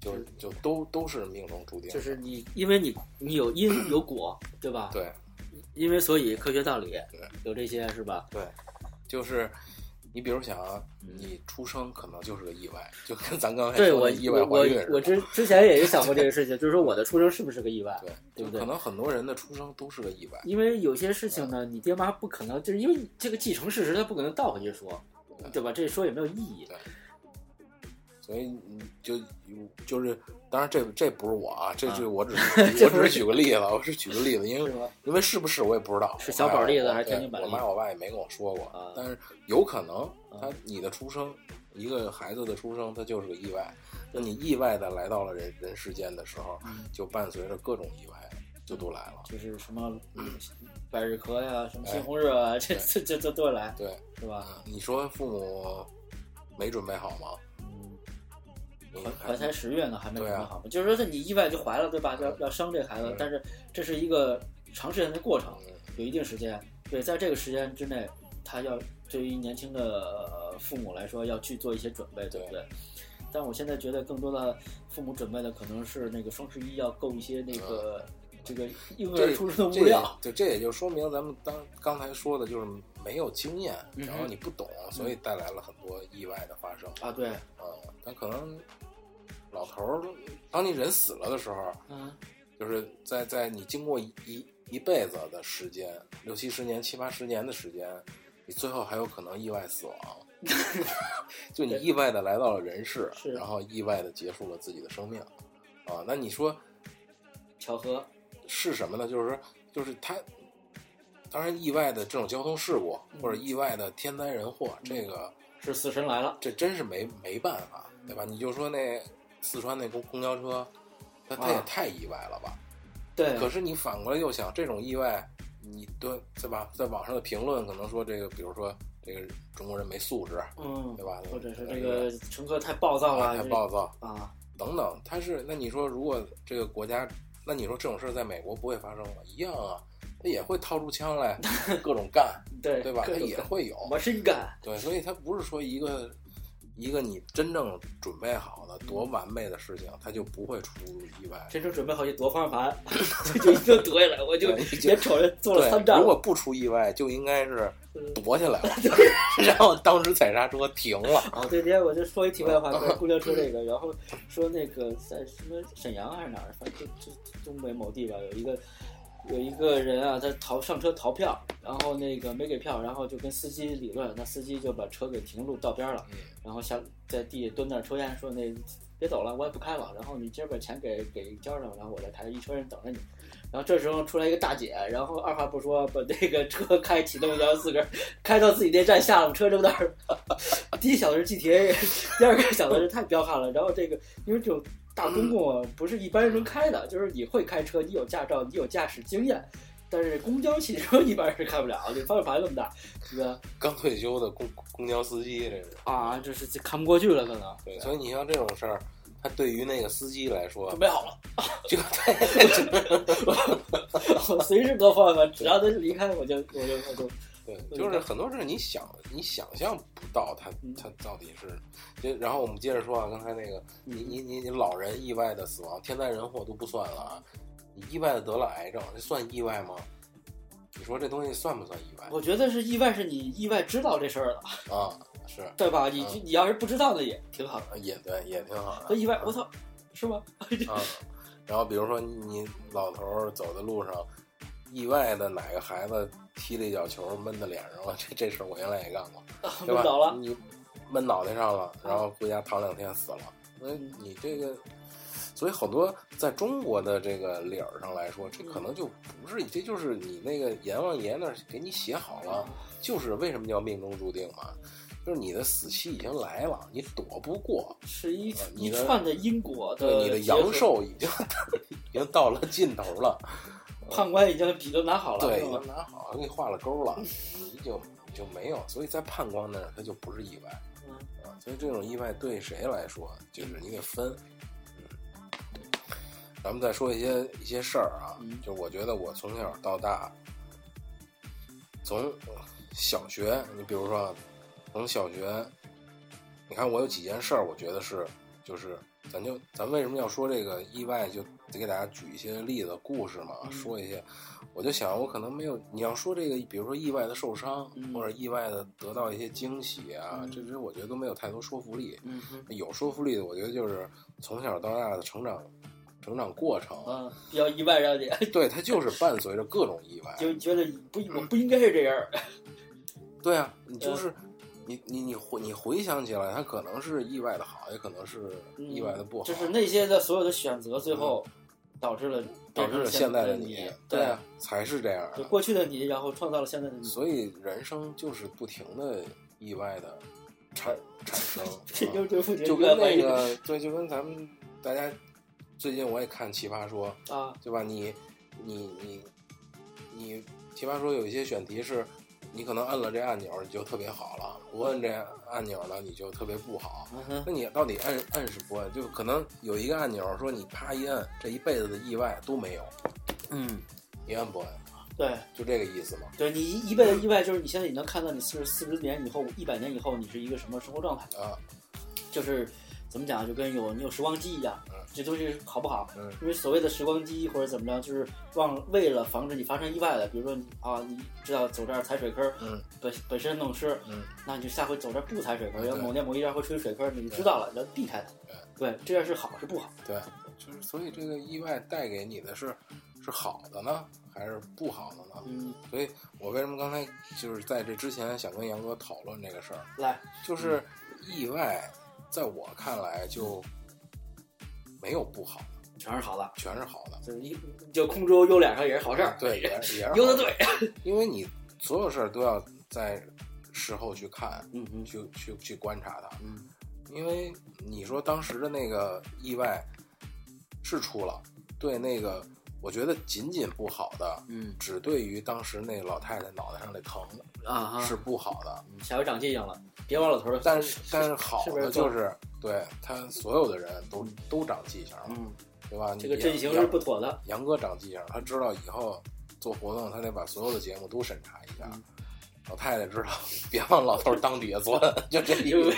就就都都是命中注定，就是你，因为你你有因有果，对吧？，对。因为所以科学道理对。有这些是吧？对，就是你比如想你出生可能就是个意外，就跟咱刚才对我意外我怀孕似的我之之前也有想过这个 事情，就是说我的出生是不是个意外？对，对不对可能很多人的出生都是个意外，因为有些事情呢，你爹妈不可能，就是因为这个既成事实，他不可能倒回去说，对吧？这说也没有意义。所以你就就是，当然这这不是我啊，这啊这我只 是我只是举个例子，我是举个例子，因为？因为是不是我也不知道，是小宝例子还是天津版我妈我爸也没跟我说过，啊但是有可能啊他你的出生，一个孩子的出生，他就是个意外。那你意外的来到了人人世间的时候，嗯就伴随着各种意外就都来了。就是什么百日咳呀，什么哎西红柿啊，这这这这都来，对，是吧？嗯你说父母没准备好吗？怀怀才十月呢，还没准备好嘛？就是说，你意外就怀了，对吧？要嗯要生这孩子嗯，但是这是一个长时间的过程，嗯有一定时间。对，在这个时间之内，他要对于年轻的呃父母来说，要去做一些准备，对不对？但我现在觉得，更多的父母准备的可能是那个双十一要购一些那个这个婴儿这出生的这物料。对，这也就说明咱们当刚才说的，就是没有经验，然后你不懂，所以带来了很多意外的发生。啊，对，嗯，但可能老头儿，当你人死了的时候，嗯，就是在在你经过一一一辈子的时间，六七十年、七八十年的时间，你最后还有可能意外死亡。就你意外的来到了人世，然后意外的结束了自己的生命，啊，那你说巧合，是什么呢？就是说，就是他，当然意外的这种交通事故或者意外的天灾人祸，这个是死神来了。这真是没没办法，对吧？你就说那四川那公公交车，它它也啊太意外了吧？对，可是你反过来又想，这种意外，你对对吧？在网上的评论可能说这个，比如说这个中国人没素质，嗯，对吧？或者是这个乘客太暴躁了，太暴躁啊，等等。他是那你说，如果这个国家，那你说这种事儿在美国不会发生吗？一样啊，他也会掏出枪来 各种干，对对吧？他也会有，我真干，对，所以他不是说一个一个你真正准备好的多完美的事情，他就不会出意外。真正准备好就夺方向盘，这 就一定夺下来，我就别瞅着做了三对，站如果不出意外，就应该是嗯夺下来了，然后当时踩刹车停了。啊，对，今天我就说一题外话，就是公交车这个，然后说那个在什么沈阳还是哪儿，反正就就东北某地吧，有一个有一个人啊，他逃上车逃票，然后那个没给票，然后就跟司机理论，那司机就把车给停路道边了，嗯然后下在地下蹲那儿抽烟，说那别走了，我也不开了，然后你今儿把钱给给交上，然后我再开，一车人等着你。然后这时候出来一个大姐，然后二话不说把那个车 开启动，然后自个儿开到自己那站下了，车扔那儿。第一小时 GTA，第二个小时太彪悍了。然后这个因为这种大公共，不是一般人能开的，就是你会开车，你有驾照，你有驾驶经验。但是公交汽车一般是开不了，这方向盘那么大，是吧？刚退休的公公交司机，这是啊，这是这看不过去了，可能对。所以你像这种事儿，他对于那个司机来说准，备好了，就 我随时夺方向盘，只要他离开，我就我就我就对，就是很多事儿你想你想象不到他嗯他到底是，就然后我们接着说啊，刚才那个你你你你老人意外的死亡，天灾人祸都不算了啊，你意外的得了癌症，这算意外吗？你说这东西算不算意外我觉得是意外，是你意外知道这事儿了，啊？是，对吧？你嗯你要是不知道的也挺好的，也对，也挺好的。和意外，我操，是吗？啊，然后比如说你老头儿走在路上，意外的哪个孩子踢了一脚球闷在脸上了，这这事儿我原来也干过，对吧？闷倒了，你闷脑袋上了，然后回家躺两天死了。那你这个，所以好多在中国的这个理儿上来说，这可能就不是，这就是你那个阎王爷那儿给你写好了，就是为什么叫命中注定嘛，就是你的死期已经来了，你躲不过。是一一串的因果的对，你的阳寿已经 已经到了尽头了。判官已经笔都拿好了，对，已经拿好了，给你画了勾了，你就你就没有，所以在判官那儿，它就不是意外嗯啊。所以这种意外对谁来说，就是你得分。嗯，咱们再说一些一些事儿啊，嗯就我觉得我从小到大，从小学，你比如说从小学，你看我有几件事儿，我觉得是就是。咱就咱为什么要说这个意外？就得给大家举一些例子、故事嘛，嗯说一些。我就想，我可能没有你要说这个，比如说意外的受伤，嗯或者意外的得到一些惊喜啊，嗯这些我觉得都没有太多说服力。嗯，有说服力的，我觉得就是从小到大的成长成长过程，嗯，比较意外让你 对它就是伴随着各种意外。就觉得不我不应该是这样，对啊，你就是你你你回你回想起来，它可能是意外的好，也可能是意外的不好，就是那些的所有的选择，最后导致了导致了现在的你，对啊，才是这样的。过去的你，然后创造了现在的你。所以人生就是不停的意外的产产生，就就跟那个对，就跟咱们大家最近我也看《奇葩说》啊，对吧？你你你你，《奇葩说》有一些选题是。你可能摁了这按钮，你就特别好了；不摁这按钮呢，你就特别不好。那你到底摁摁是不摁？就可能有一个按钮说你啪一摁，这一辈子的意外都没有。嗯，你摁不摁？对，就这个意思嘛。对你一辈子意外，就是你现在你能看到你四十四十年以后、一百年以后，你是一个什么生活状态啊？就是怎么讲，就跟有你有时光机一样。这东西好不好？嗯，因为所谓的时光机或者怎么着，就是忘为了防止你发生意外的，比如说你啊，你知道走这儿踩水坑，嗯，本本身弄湿，嗯，那你就下回走这儿不踩水坑，要某年某一天会出水坑，你就知道了，要避开它。对，这样是好是不好？对，就是所以这个意外带给你的是是好的呢，还是不好的呢？嗯，所以我为什么刚才就是在这之前想跟杨哥讨论这个事儿？来，就是意外，在我看来就没有不好。全是好的，全是好的，就是一就空中优脸上也是好事儿，对，也也是 优的对，因为你所有事儿都要在事后去看，嗯嗯，去去去观察它，嗯，因为你说当时的那个意外是出了，对那个我觉得仅仅不好的，嗯，只对于当时那老太太脑袋上的疼啊是不好的，下回长记性了，别往老头儿，但是但是好的就是对他所有的人都都长记性了，嗯。对吧？这个阵型是不妥的。杨哥长记性，他知道以后做活动，他得把所有的节目都审查一下。老太太知道，别往老头裆底下钻，就这一个。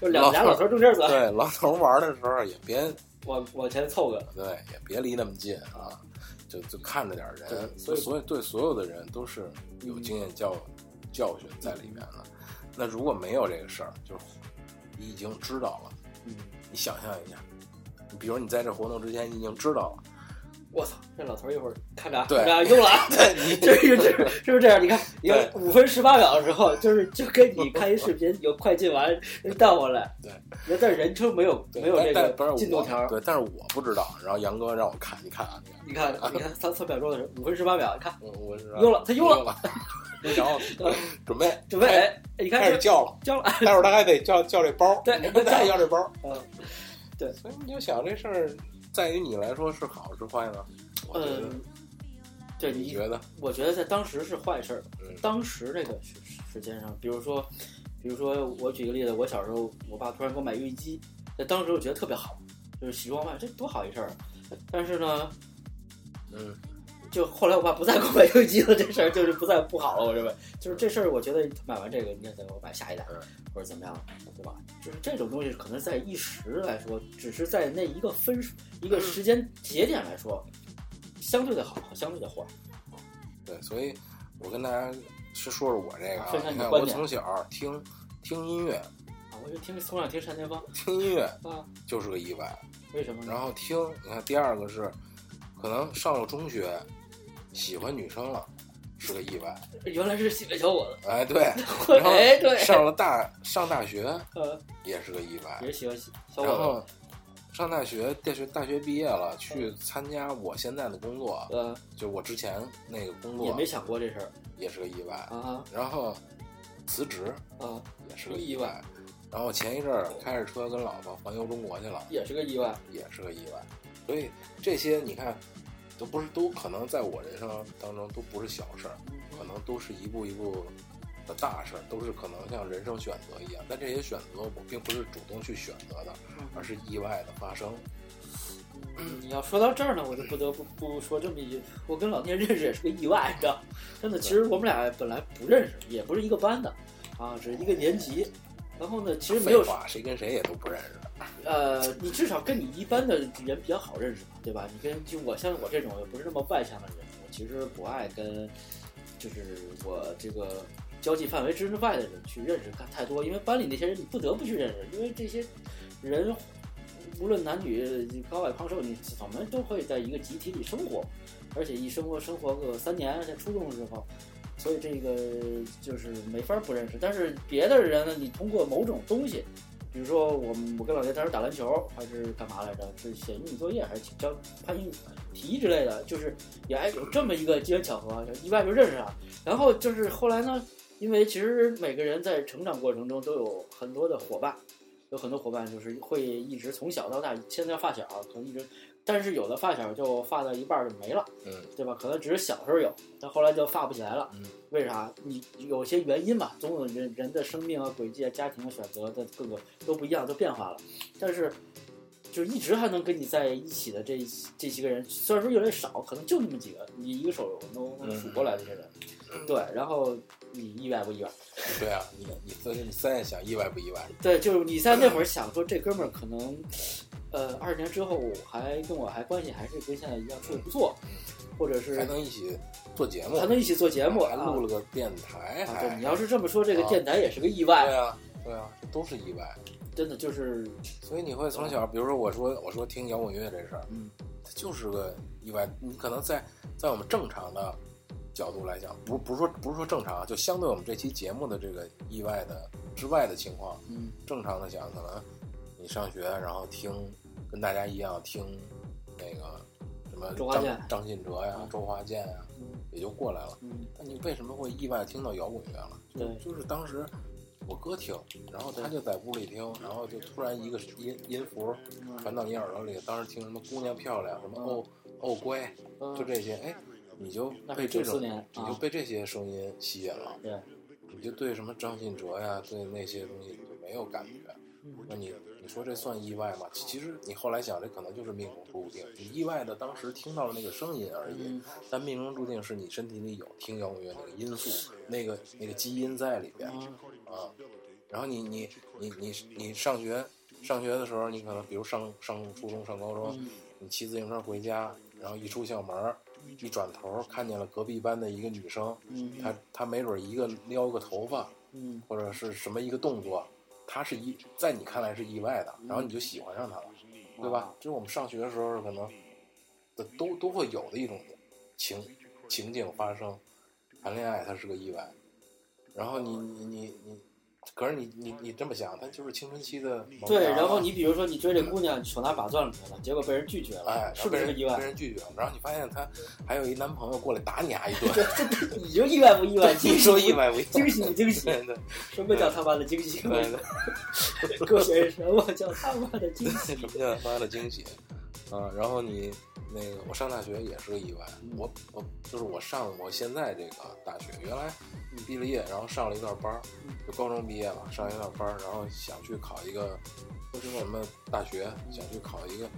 就两俩老头中间钻。对，老头玩的时候也别往往前凑个。对，也别离那么近啊，就就看着点人。所以，所以对所有的人都是有经验教教训在里面的。那如果没有这个事儿，就是你已经知道了。嗯，你想象一下。比如你在这活动之前，你已经知道了。我操，这老头一会儿看着，对，用了，对，这是这是不是这样？你看，有五分十八秒的时候，就是就跟你看一视频，有快进完倒过来。对，那但人称没有没有这个进度条。对，但是我不知道。然后杨哥让我看，你看啊，你看，你看三三秒钟的时候，五分十八秒，你看，我用了，他用了。然后准备准备，你看开始叫了，叫了。待会儿他还得叫叫这包，对，再要这包。嗯，对，所以你就想这事儿。在于你来说是好是坏呢？嗯，对，你觉得？我觉得在当时是坏事儿。嗯，当时那个时时间上，比如说，比如说我举个例子，我小时候，我爸突然给我买游戏机，在当时我觉得特别好，就是喜出望外，这多好一事儿。但是呢，嗯，就后来我爸不再给我买游戏机了，这事儿就是不再不好了。我认为，就是这事儿，我觉得买完这个，你再给我买下一代，或者怎么样，对吧？就是这种东西，可能在一时来说，只是在那一个分数一个时间节点来说，相对的好和，相对的坏。对，所以我跟大家是说说我这个啊，你看我从小听听音乐啊，我就听从小听单田芳，听音乐啊，就是个意外。为什么？然后听，你看第二个是，可能上了中学，喜欢女生了。是个意外，原来是喜欢小伙子。哎，对，哎，对，上了大上大学，呃，也是个意外，也喜欢小伙子。然后上大学，大学大学毕业了，去参加我现在的工作，嗯，就我之前那个工作，也没想过这事儿，也是个意外啊。然后辞职，啊，也是个意外。然后前一阵儿开着车跟老婆环游中国去了，也是个意外，也是个意外。所以这些你看。都不是，都可能在我人生当中都不是小事儿，可能都是一步一步的大事儿，都是可能像人生选择一样。但这些选择我并不是主动去选择的，而是意外的发生。你要说到这儿呢，我就不得不不说这么一句：我跟老聂认识也是个意外，你知道？真的，其实我们俩本来不认识，也不是一个班的，啊，只是一个年级。然后呢，其实没有谁跟谁也都不认识。呃，你至少跟你一般的人比较好认识嘛，对吧？你跟就我像我这种也不是那么外向的人，我其实不爱跟就是我这个交际范围之外的人去认识看太多，因为班里那些人你不得不去认识，因为这些人无论男女高矮胖瘦，你我们都会在一个集体里生活，而且一生活生活个三年，在初中的时候。所以这个就是没法不认识。但是别的人呢，你通过某种东西，比如说我们我跟老爹当时打篮球还是干嘛来着？是写英语作业还是教判英语题之类的？就是也还有这么一个机缘巧合，就意外就认识了。然后就是后来呢，因为其实每个人在成长过程中都有很多的伙伴，有很多伙伴就是会一直从小到大，现在叫发小，可能一直，但是有的发小就发到一半就没了。嗯对吧？可能只是小时候有，但后来就发不起来了。嗯，为啥？你有些原因吧，总有人人的生命啊、轨迹啊、家庭啊、选择的各个都不一样，都变化了。但是，就一直还能跟你在一起的这这些个人，虽然说越来越少，可能就那么几个，你一个手能能数过来的这些人。对，然后你意外不意外？对啊，你你自你现在想意外不意外？对，就是你在那会儿想说，这哥们儿可能，呃，二十年之后还跟我还关系还是跟现在一样处的不错，或者是还能一起做节目，还能一起做节目，还录了个电台，对，你要是这么说，这个啊。电台也是个意外，对啊，对啊，这都是意外。真的就是，所以你会从小，比如说我说我说听摇滚乐这事儿，嗯，它就是个意外。你可能在在我们正常的角度来讲，不不是说不是说正常啊，就相对我们这期节目的这个意外的之外的情况，嗯。正常的讲，可能你上学然后听跟大家一样听那个什么张张信哲呀、嗯周华健呀，嗯也就过来了。嗯，那你为什么会意外听到摇滚乐了？就对就是当时我哥听，然后他就在屋里听，然后就突然一个音音符传到你耳朵里，当时听什么姑娘漂亮，什么哦哦乖，嗯就这些，哎，你就那是94被这种，你就啊被这些声音吸引了，对，你就对什么张信哲呀，对那些东西就没有感觉。嗯那你你说这算意外吗？其其实你后来想，这可能就是命中注定。你意外的当时听到了那个声音而已，嗯但命中注定是你身体里有听摇滚乐那个因素，那个那个基因在里边嗯啊。然后你你你你你上学上学的时候，你可能比如上上初中上高中，嗯你骑自行车回家，然后一出校门儿，一转头看见了隔壁班的一个女生，嗯她她没准一个撩个头发，嗯或者是什么一个动作，它是意在你看来是意外的，然后你就喜欢上他了，对吧？就是我们上学的时候可能的都都会有的一种情情景发生。谈恋爱它是个意外，然后你你你你，可是你你你这么想，他就是青春期的萌芽对，然后你比如说你追这姑娘，手拿把攥了她了，结果被人拒绝了，哎，是不是意外被？人拒绝了，然后你发现她还有一男朋友过来打你丫一顿，你就意外不意外？惊你喜说意外不意外？惊喜不惊喜？什么叫他妈的惊喜？各位 什么叫他妈的惊喜？什么叫他妈的惊喜？啊，然后你那个，我上大学也是个意外。我我就是我上我现在这个大学，原来毕了业，然后上了一段班儿，就高中毕业了，上一段班儿，然后想去考一个什么大学，想去考一个，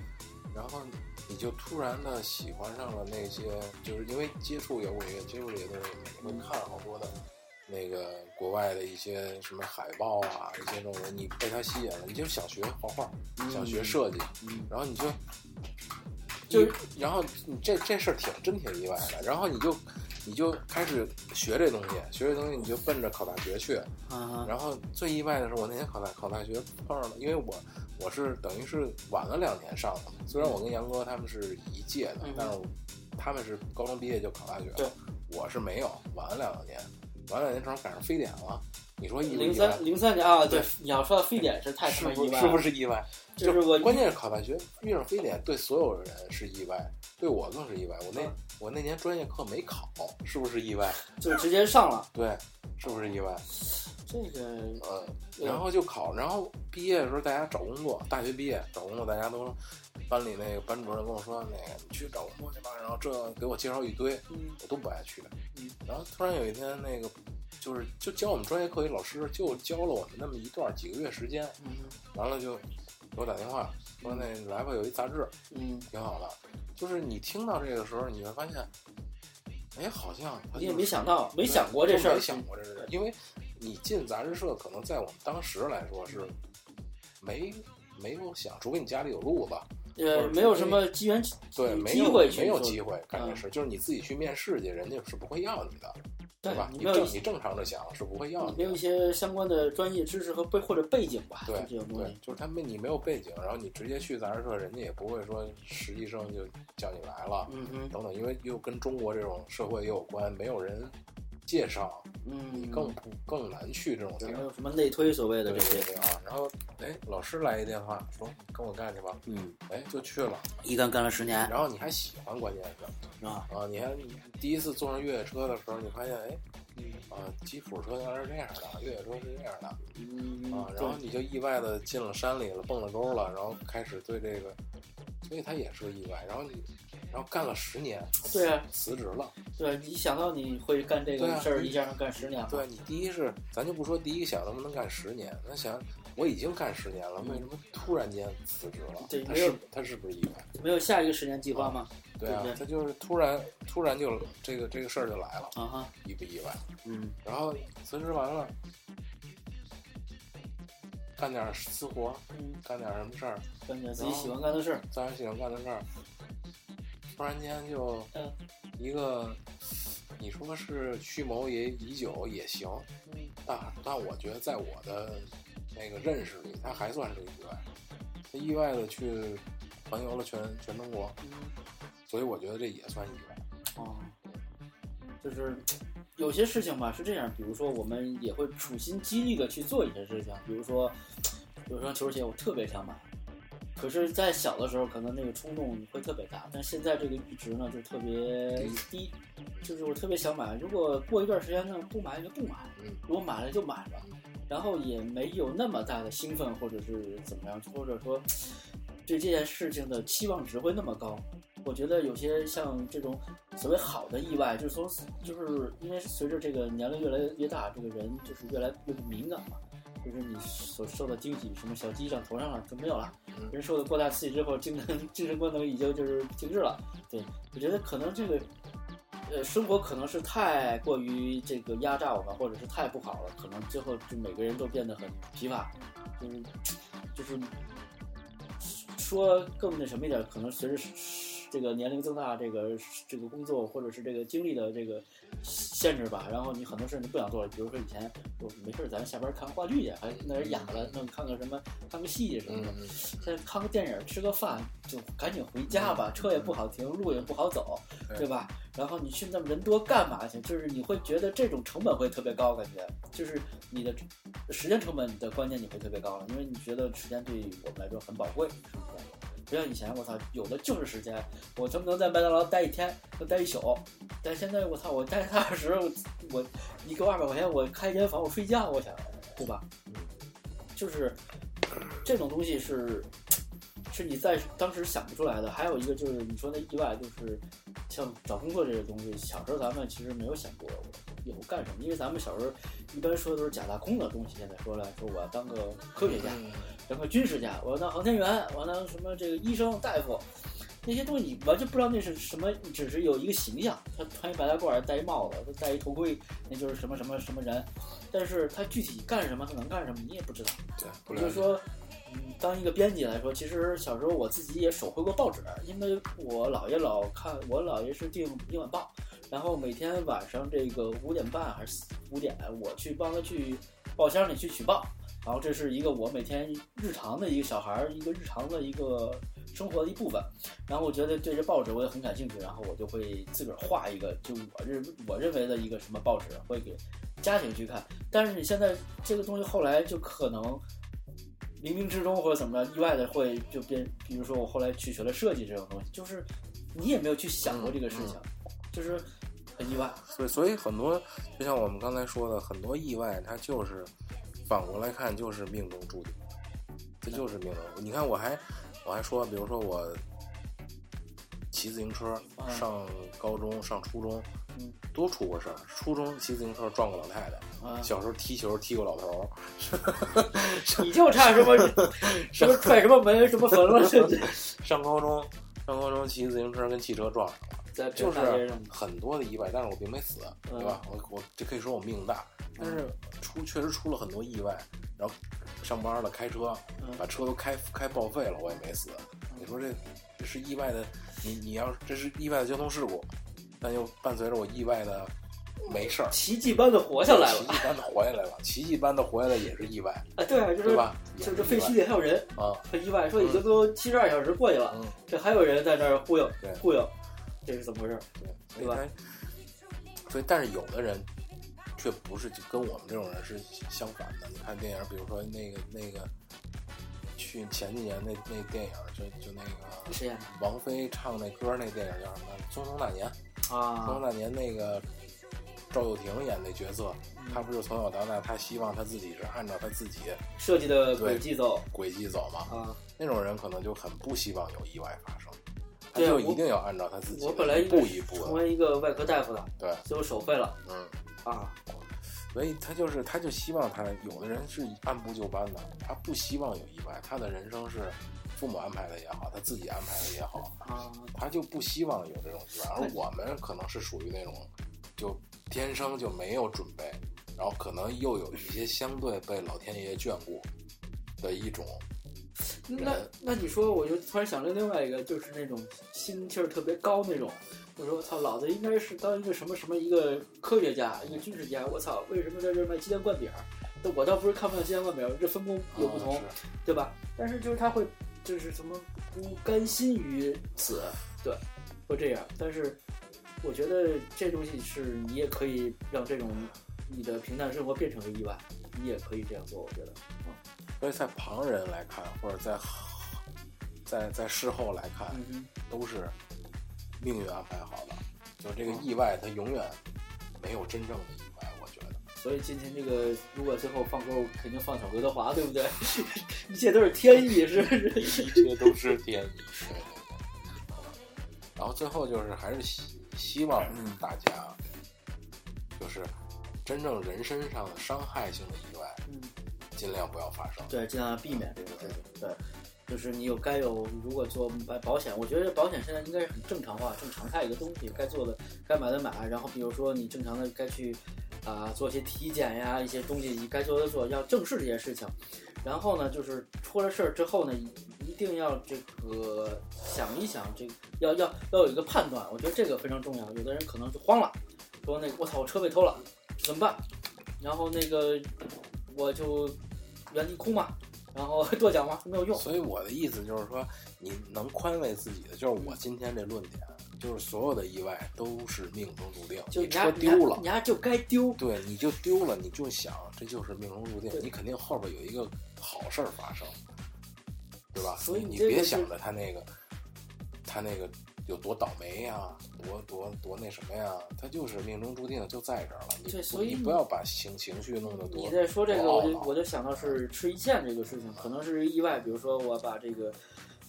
然后你就突然的喜欢上了那些，就是因为接触摇滚乐，接触这些东西，你会看好多的。那个国外的一些什么海报啊，一些这种人，你被它吸引了，你就想学画画，想学设计，嗯然后你就就然后你这这事儿挺真挺意外的，然后你就你就开始学这东西，学这东西你就奔着考大学去，啊然后最意外的是我那年考大考大学碰上了，因为我我是等于是晚了两年上的，虽然我跟杨哥他们是一届的，嗯但是他们是高中毕业就考大学了，对。我是没有，晚了两年，晚了两年正好赶上非典了，你说意不零意外？三零三年啊，对对，你要说到非典是太他是意外了，不是是不是意外？就是我关键是考大学遇上非典，对所有人是意外，对我更是意外。我那、嗯我那年专业课没考，是不是意外？就直接上了 对，是不是意外？这个呃，然后就考，然后毕业的时候大家找工作，大学毕业找工作，大家都班里那个班主任跟我说，那个你去找工作去吧，然后这给我介绍一堆，嗯我都不爱去。嗯然后突然有一天，那个就是就教我们专业课一老师，就教了我们那么一段几个月时间，嗯完了就给我打电话说那来吧，有一杂志嗯，挺好的。就是你听到这个时候，你会发现，哎，好像它你也没想到，没想过这事儿，没想过这事儿，因为你进杂志社，可能在我们当时来说是没没有想，除非你家里有路子，呃，没有什么机缘对，没有机会没有机会干这嗯事，就是你自己去面试去，人家是不会要你的，对吧？你你正你正常的想是不会要的你没有一。些相关的专业知识和背或者背景吧，对就这种东西，，对就是他们你没有背景，然后你直接去杂志社，人家也不会说实习生就叫你来了，嗯哼，等等，因为又跟中国这种社会也有关，没有人介绍，你嗯，更不更难去这种地儿。有没有什么内推所谓的这些？对对啊，然后哎，老师来一电话说跟我干去吧，嗯，哎，就去了。一干干了十年。然后你还喜欢，关键是啊，啊，你还第一次坐上越野车的时候，你发现哎嗯。啊，吉普车原来是这样的，越野车是这样的。嗯啊，然后你就意外的进了山里了，蹦了沟了，然后开始对这个，所以他也是个意外。然后你，然后干了十年，对啊，辞职了。对，你想到你会干这个事儿，一下能干十年吗？对你第一是，咱就不说第一个想能不能干十年，那想我已经干十年了，为什么突然间辞职了？他对没有是他是不是意外？没有下一个十年计划吗？对啊对对，他就是突然突然就这个这个事儿就来了，啊哈，意不意外？嗯然后辞职完了，干点私活，嗯，干点什么事儿，干点自己喜欢干的事儿。自己喜欢干的事儿，突然间就嗯。一个，你说是蓄谋也已久也行，嗯。但但我觉得在我的那个认识里，他还算是个意外，他意外的去环游了全全中国，嗯，所以我觉得这也算意外。哦，就是有些事情吧是这样，比如说我们也会处心积虑的去做一些事情，比如说有双球鞋我特别想买，可是，在小的时候可能那个冲动会特别大，但现在这个阈值呢就特别低，就是我特别想买，如果过一段时间呢不买就不买，嗯如果买了就买了，然后也没有那么大的兴奋或者是怎么样，或者说对这件事情的期望值会那么高。我觉得有些像这种所谓好的意外，就是从就是因为随着这个年龄越来越大，这个人就是越来越敏感嘛，就是你所受的惊喜，什么小鸡长头上了就没有了，嗯人受了过大刺激之后，精神精神功能已经就是停滞了。对我觉得可能这个。呃，生活可能是太过于这个压榨我们，或者是太不好了，可能最后就每个人都变得很疲乏，就是就是说更那什么一点，可能随着这个年龄增大，这个这个工作或者是这个精力的这个限制吧，然后你很多事你不想做了。比如说以前我没事儿咱下班看话剧去，还那人哑了，弄看个什么看个戏什么的。嗯，现在看个电影，吃个饭就赶紧回家吧，车也不好停，路也不好走，对对吧？然后你去那么人多干嘛去？就是你会觉得这种成本会特别高，感觉就是你的时间成本的观念你会特别高了，因为你觉得时间对我们来说很宝贵，是不是？不像以前，我操，有的就是时间，我能不能在麦当劳待一天，能待一宿？但现在我操，我待踏踏实实，我我你给我二百块钱，我开一间房，我睡觉，我想，对吧？就是这种东西是是你在当时想不出来的。还有一个就是你说那意外，就是像找工作这些东西，小时候咱们其实没有想过以后干什么，因为咱们小时候一般说的都是假大空的东西。现在说来说我要当个科学家，嗯当个军事家，我要当航天员，我要当什么这个医生大夫。那些东西你完全不知道那是什么，只是有一个形象，他穿一白大褂，戴一帽子，戴一头盔，那就是什么什么什么人。但是他具体干什么，他能干什么，你也不知道。对，就是说，嗯，当一个编辑来说，其实小时候我自己也手绘过报纸，因为我姥爷老看，我姥爷是订《英晚报》，然后每天晚上这个五点半还是五点，我去帮他去报箱里去取报，然后这是一个我每天日常的一个小孩儿一个日常的一个生活的一部分，然后我觉得对这报纸我也很感兴趣，然后我就会自个儿画一个，就我认我认为的一个什么报纸，会给家庭去看。但是你现在这个东西后来就可能冥冥之中或者怎么着意外的会就变，比如说我后来去学了设计这种东西，就是你也没有去想过这个事情，就是很意外。所以，所以很多，就像我们刚才说的，很多意外，它就是反过来看，就是命中注定，这就是命中。你看，我还我还说，比如说我骑自行车嗯上高中、上初中嗯，都出过事儿。初中骑自行车撞过老太太，啊，小时候踢球踢过老头儿 你就差什么 什么踹什么门什么坟了，上高中上高中骑自行车跟汽车撞上了。在就是很多的意外，但是我并没死，嗯对吧？我我这可以说我命大，但是出确实出了很多意外，然后上班了开车，嗯把车都开开报废了，我也没死。你说这这是意外的，你你要这是意外的交通事故，但又伴随着我意外的没事儿，奇迹般的活下来了奇迹般的活下来了，奇迹般的活下来也是意外，啊！对啊，就是对吧？就是这废墟里还有人，啊，很意外，说已经都七十二小时过去了，嗯，这还有人在那儿忽悠对忽悠，这是怎么回事？对，所对吧所以但是有的人却不是就跟我们这种人是相反的。你看电影，比如说那个那个，去前几年那那电影，就就那个谁演的王菲唱那歌那电影叫什么？《匆匆那年》。匆啊匆？那年那个赵又廷演那角色，他不是从小到大，他希望他自己是按照他自己设计的轨迹走轨迹走嘛。啊！那种人可能就很不希望有意外发生，他就一定要按照他自己我本来一步一步成。为一个外科大夫的，对，最后手废了嗯。啊！所以他就是，他就希望他有的人是按部就班的，他不希望有意外，他的人生是父母安排的也好，他自己安排的也好，啊，他就不希望有这种意外。而我们可能是属于那种，就天生就没有准备，然后可能又有一些相对被老天爷眷顾的一种那那你说，我就突然想到另外一个，就是那种心气儿特别高那种。我说我操，老子应该是当一个什么什么一个科学家，一个军事家。我操，为什么在这儿卖鸡蛋灌饼儿？那我倒不是看不上鸡蛋灌饼儿，这分工有不同，啊对吧？但是就是他会，就是什么不甘心于此，对，会这样。但是我觉得这东西是你也可以让这种你的平淡生活变成个意外，你也可以这样做。我觉得，所以在旁人来看，或者在在在事后来看，嗯。都是命运安排好的。就这个意外，它永远没有真正的意外，我觉得。所以今天这个，如果最后放歌，我肯定放首刘德华，对不对？一切都是天意，是不是？一切都是天意。对对对。然后最后就是还是希希望大家，就是真正人身上的伤害性的意外，嗯，尽量不要发生。对，尽量避免这个事情。对，就是你有该有，如果做买保险，我觉得保险现在应该是很正常化、正常态一个东西，该做的、该买的买，然后比如说你正常的该去啊、做些体检呀，一些东西你该做的做，要正视这件事情。然后呢，就是出了事儿之后呢，一定要这个想一想，这个要要要有一个判断，我觉得这个非常重要。有的人可能就慌了，说那个我操，我车被偷了，怎么办？然后那个我就原地哭嘛，然后跺脚嘛，没有用。所以我的意思就是说，你能宽慰自己的，就是我今天这论点，就是所有的意外都是命中注定。你就你丫车丢了你，丫就该丢。对，你就丢了，你就想这就是命中注定，你肯定后边有一个好事儿发生，对吧？所以你别想着他那个，他那个有多倒霉呀，多多多那什么呀，他就是命中注定就在这儿了。你不对所以不要把情情绪弄得多。你在说这个，我就我就想到是吃一堑这个事情，可能是意外，比如说我把这个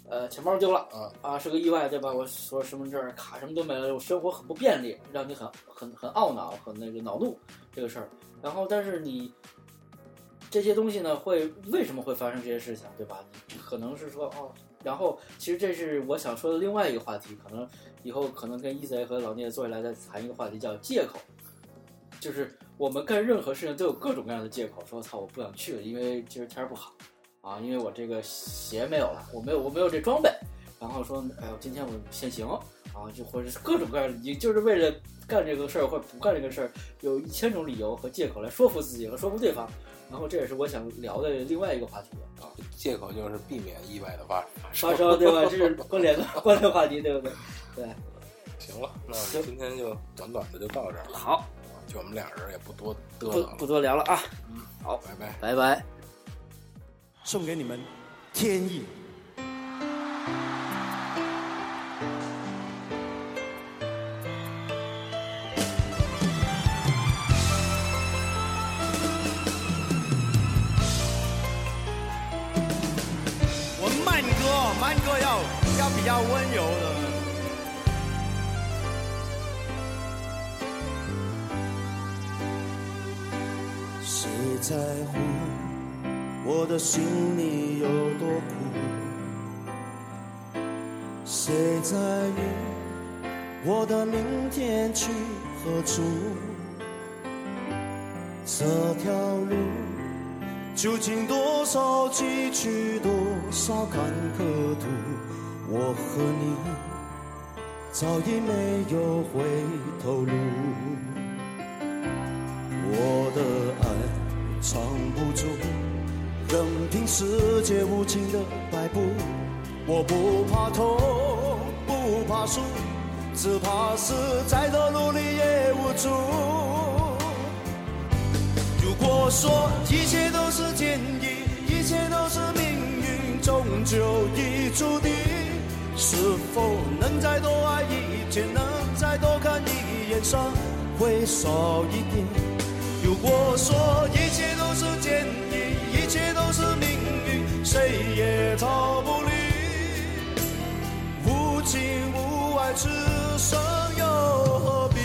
呃钱包丢了。嗯啊，是个意外，对吧？我说身份证、卡什么都没了，我生活很不便利，让你很很很懊恼，很那个恼怒这个事儿。然后，但是你这些东西呢，会为什么会发生这些事情，对吧？你可能是说哦，然后其实这是我想说的另外一个话题，可能以后可能跟一贼和老聂坐下来再谈一个话题，叫借口，就是我们干任何事情都有各种各样的借口，说操我不想去了，因为今儿天儿不好啊，因为我这个鞋没有了，我没有我没有这装备。然后说，哎呦，今天我限行啊，就或者是各种各样的，你就是为了干这个事儿或者不干这个事儿，有一千种理由和借口来说服自己和说服对方。然后这也是我想聊的另外一个话题啊，借口就是避免意外的发生发生对吧？这是关联的关联话题，对不对？对，行了，那我们今天就短短的就到这儿了。好，就我们俩人也不多嘚不瑟了，不多聊了啊，嗯好，拜拜。拜拜。送给你们天意。比较温柔的。谁在乎我的心里有多苦？谁在意我的明天去何处？这条路究竟多少崎岖，多少坎坷途？我和你早已没有回头路。我的爱藏不住，任凭世界无情的摆布。我不怕痛，不怕输，只怕是再多努力也无助。如果说一切都是天意，一切都是命运，终究已注定，是否能再多爱一天，能再多看一眼，伤会少一点？如果说一切都是天意，一切都是命运，谁也逃不离。无情无爱，此生又何必？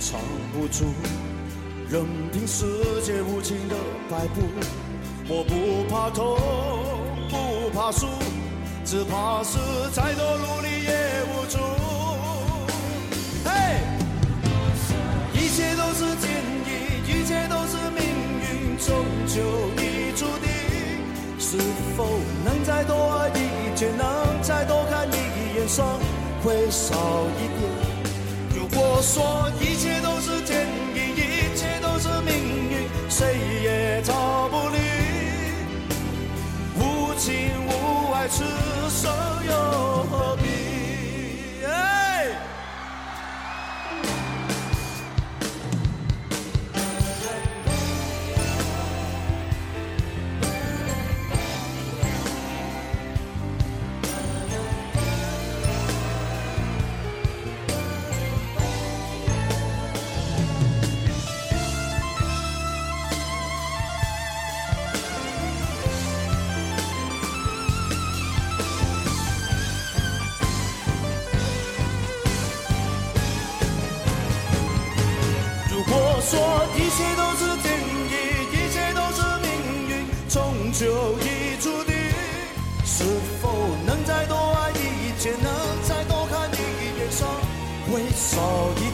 藏不住，任凭世界无情的摆布。我不怕痛，不怕输，只怕是再多努力也无助。嘿，一切都是天意，一切都是命运，终究已注定。是否能再多爱一天，能再多看一眼，伤会少一点？如果说一切都是天意，一切都是命运，谁也逃不离。无情无爱，此生又何必？会少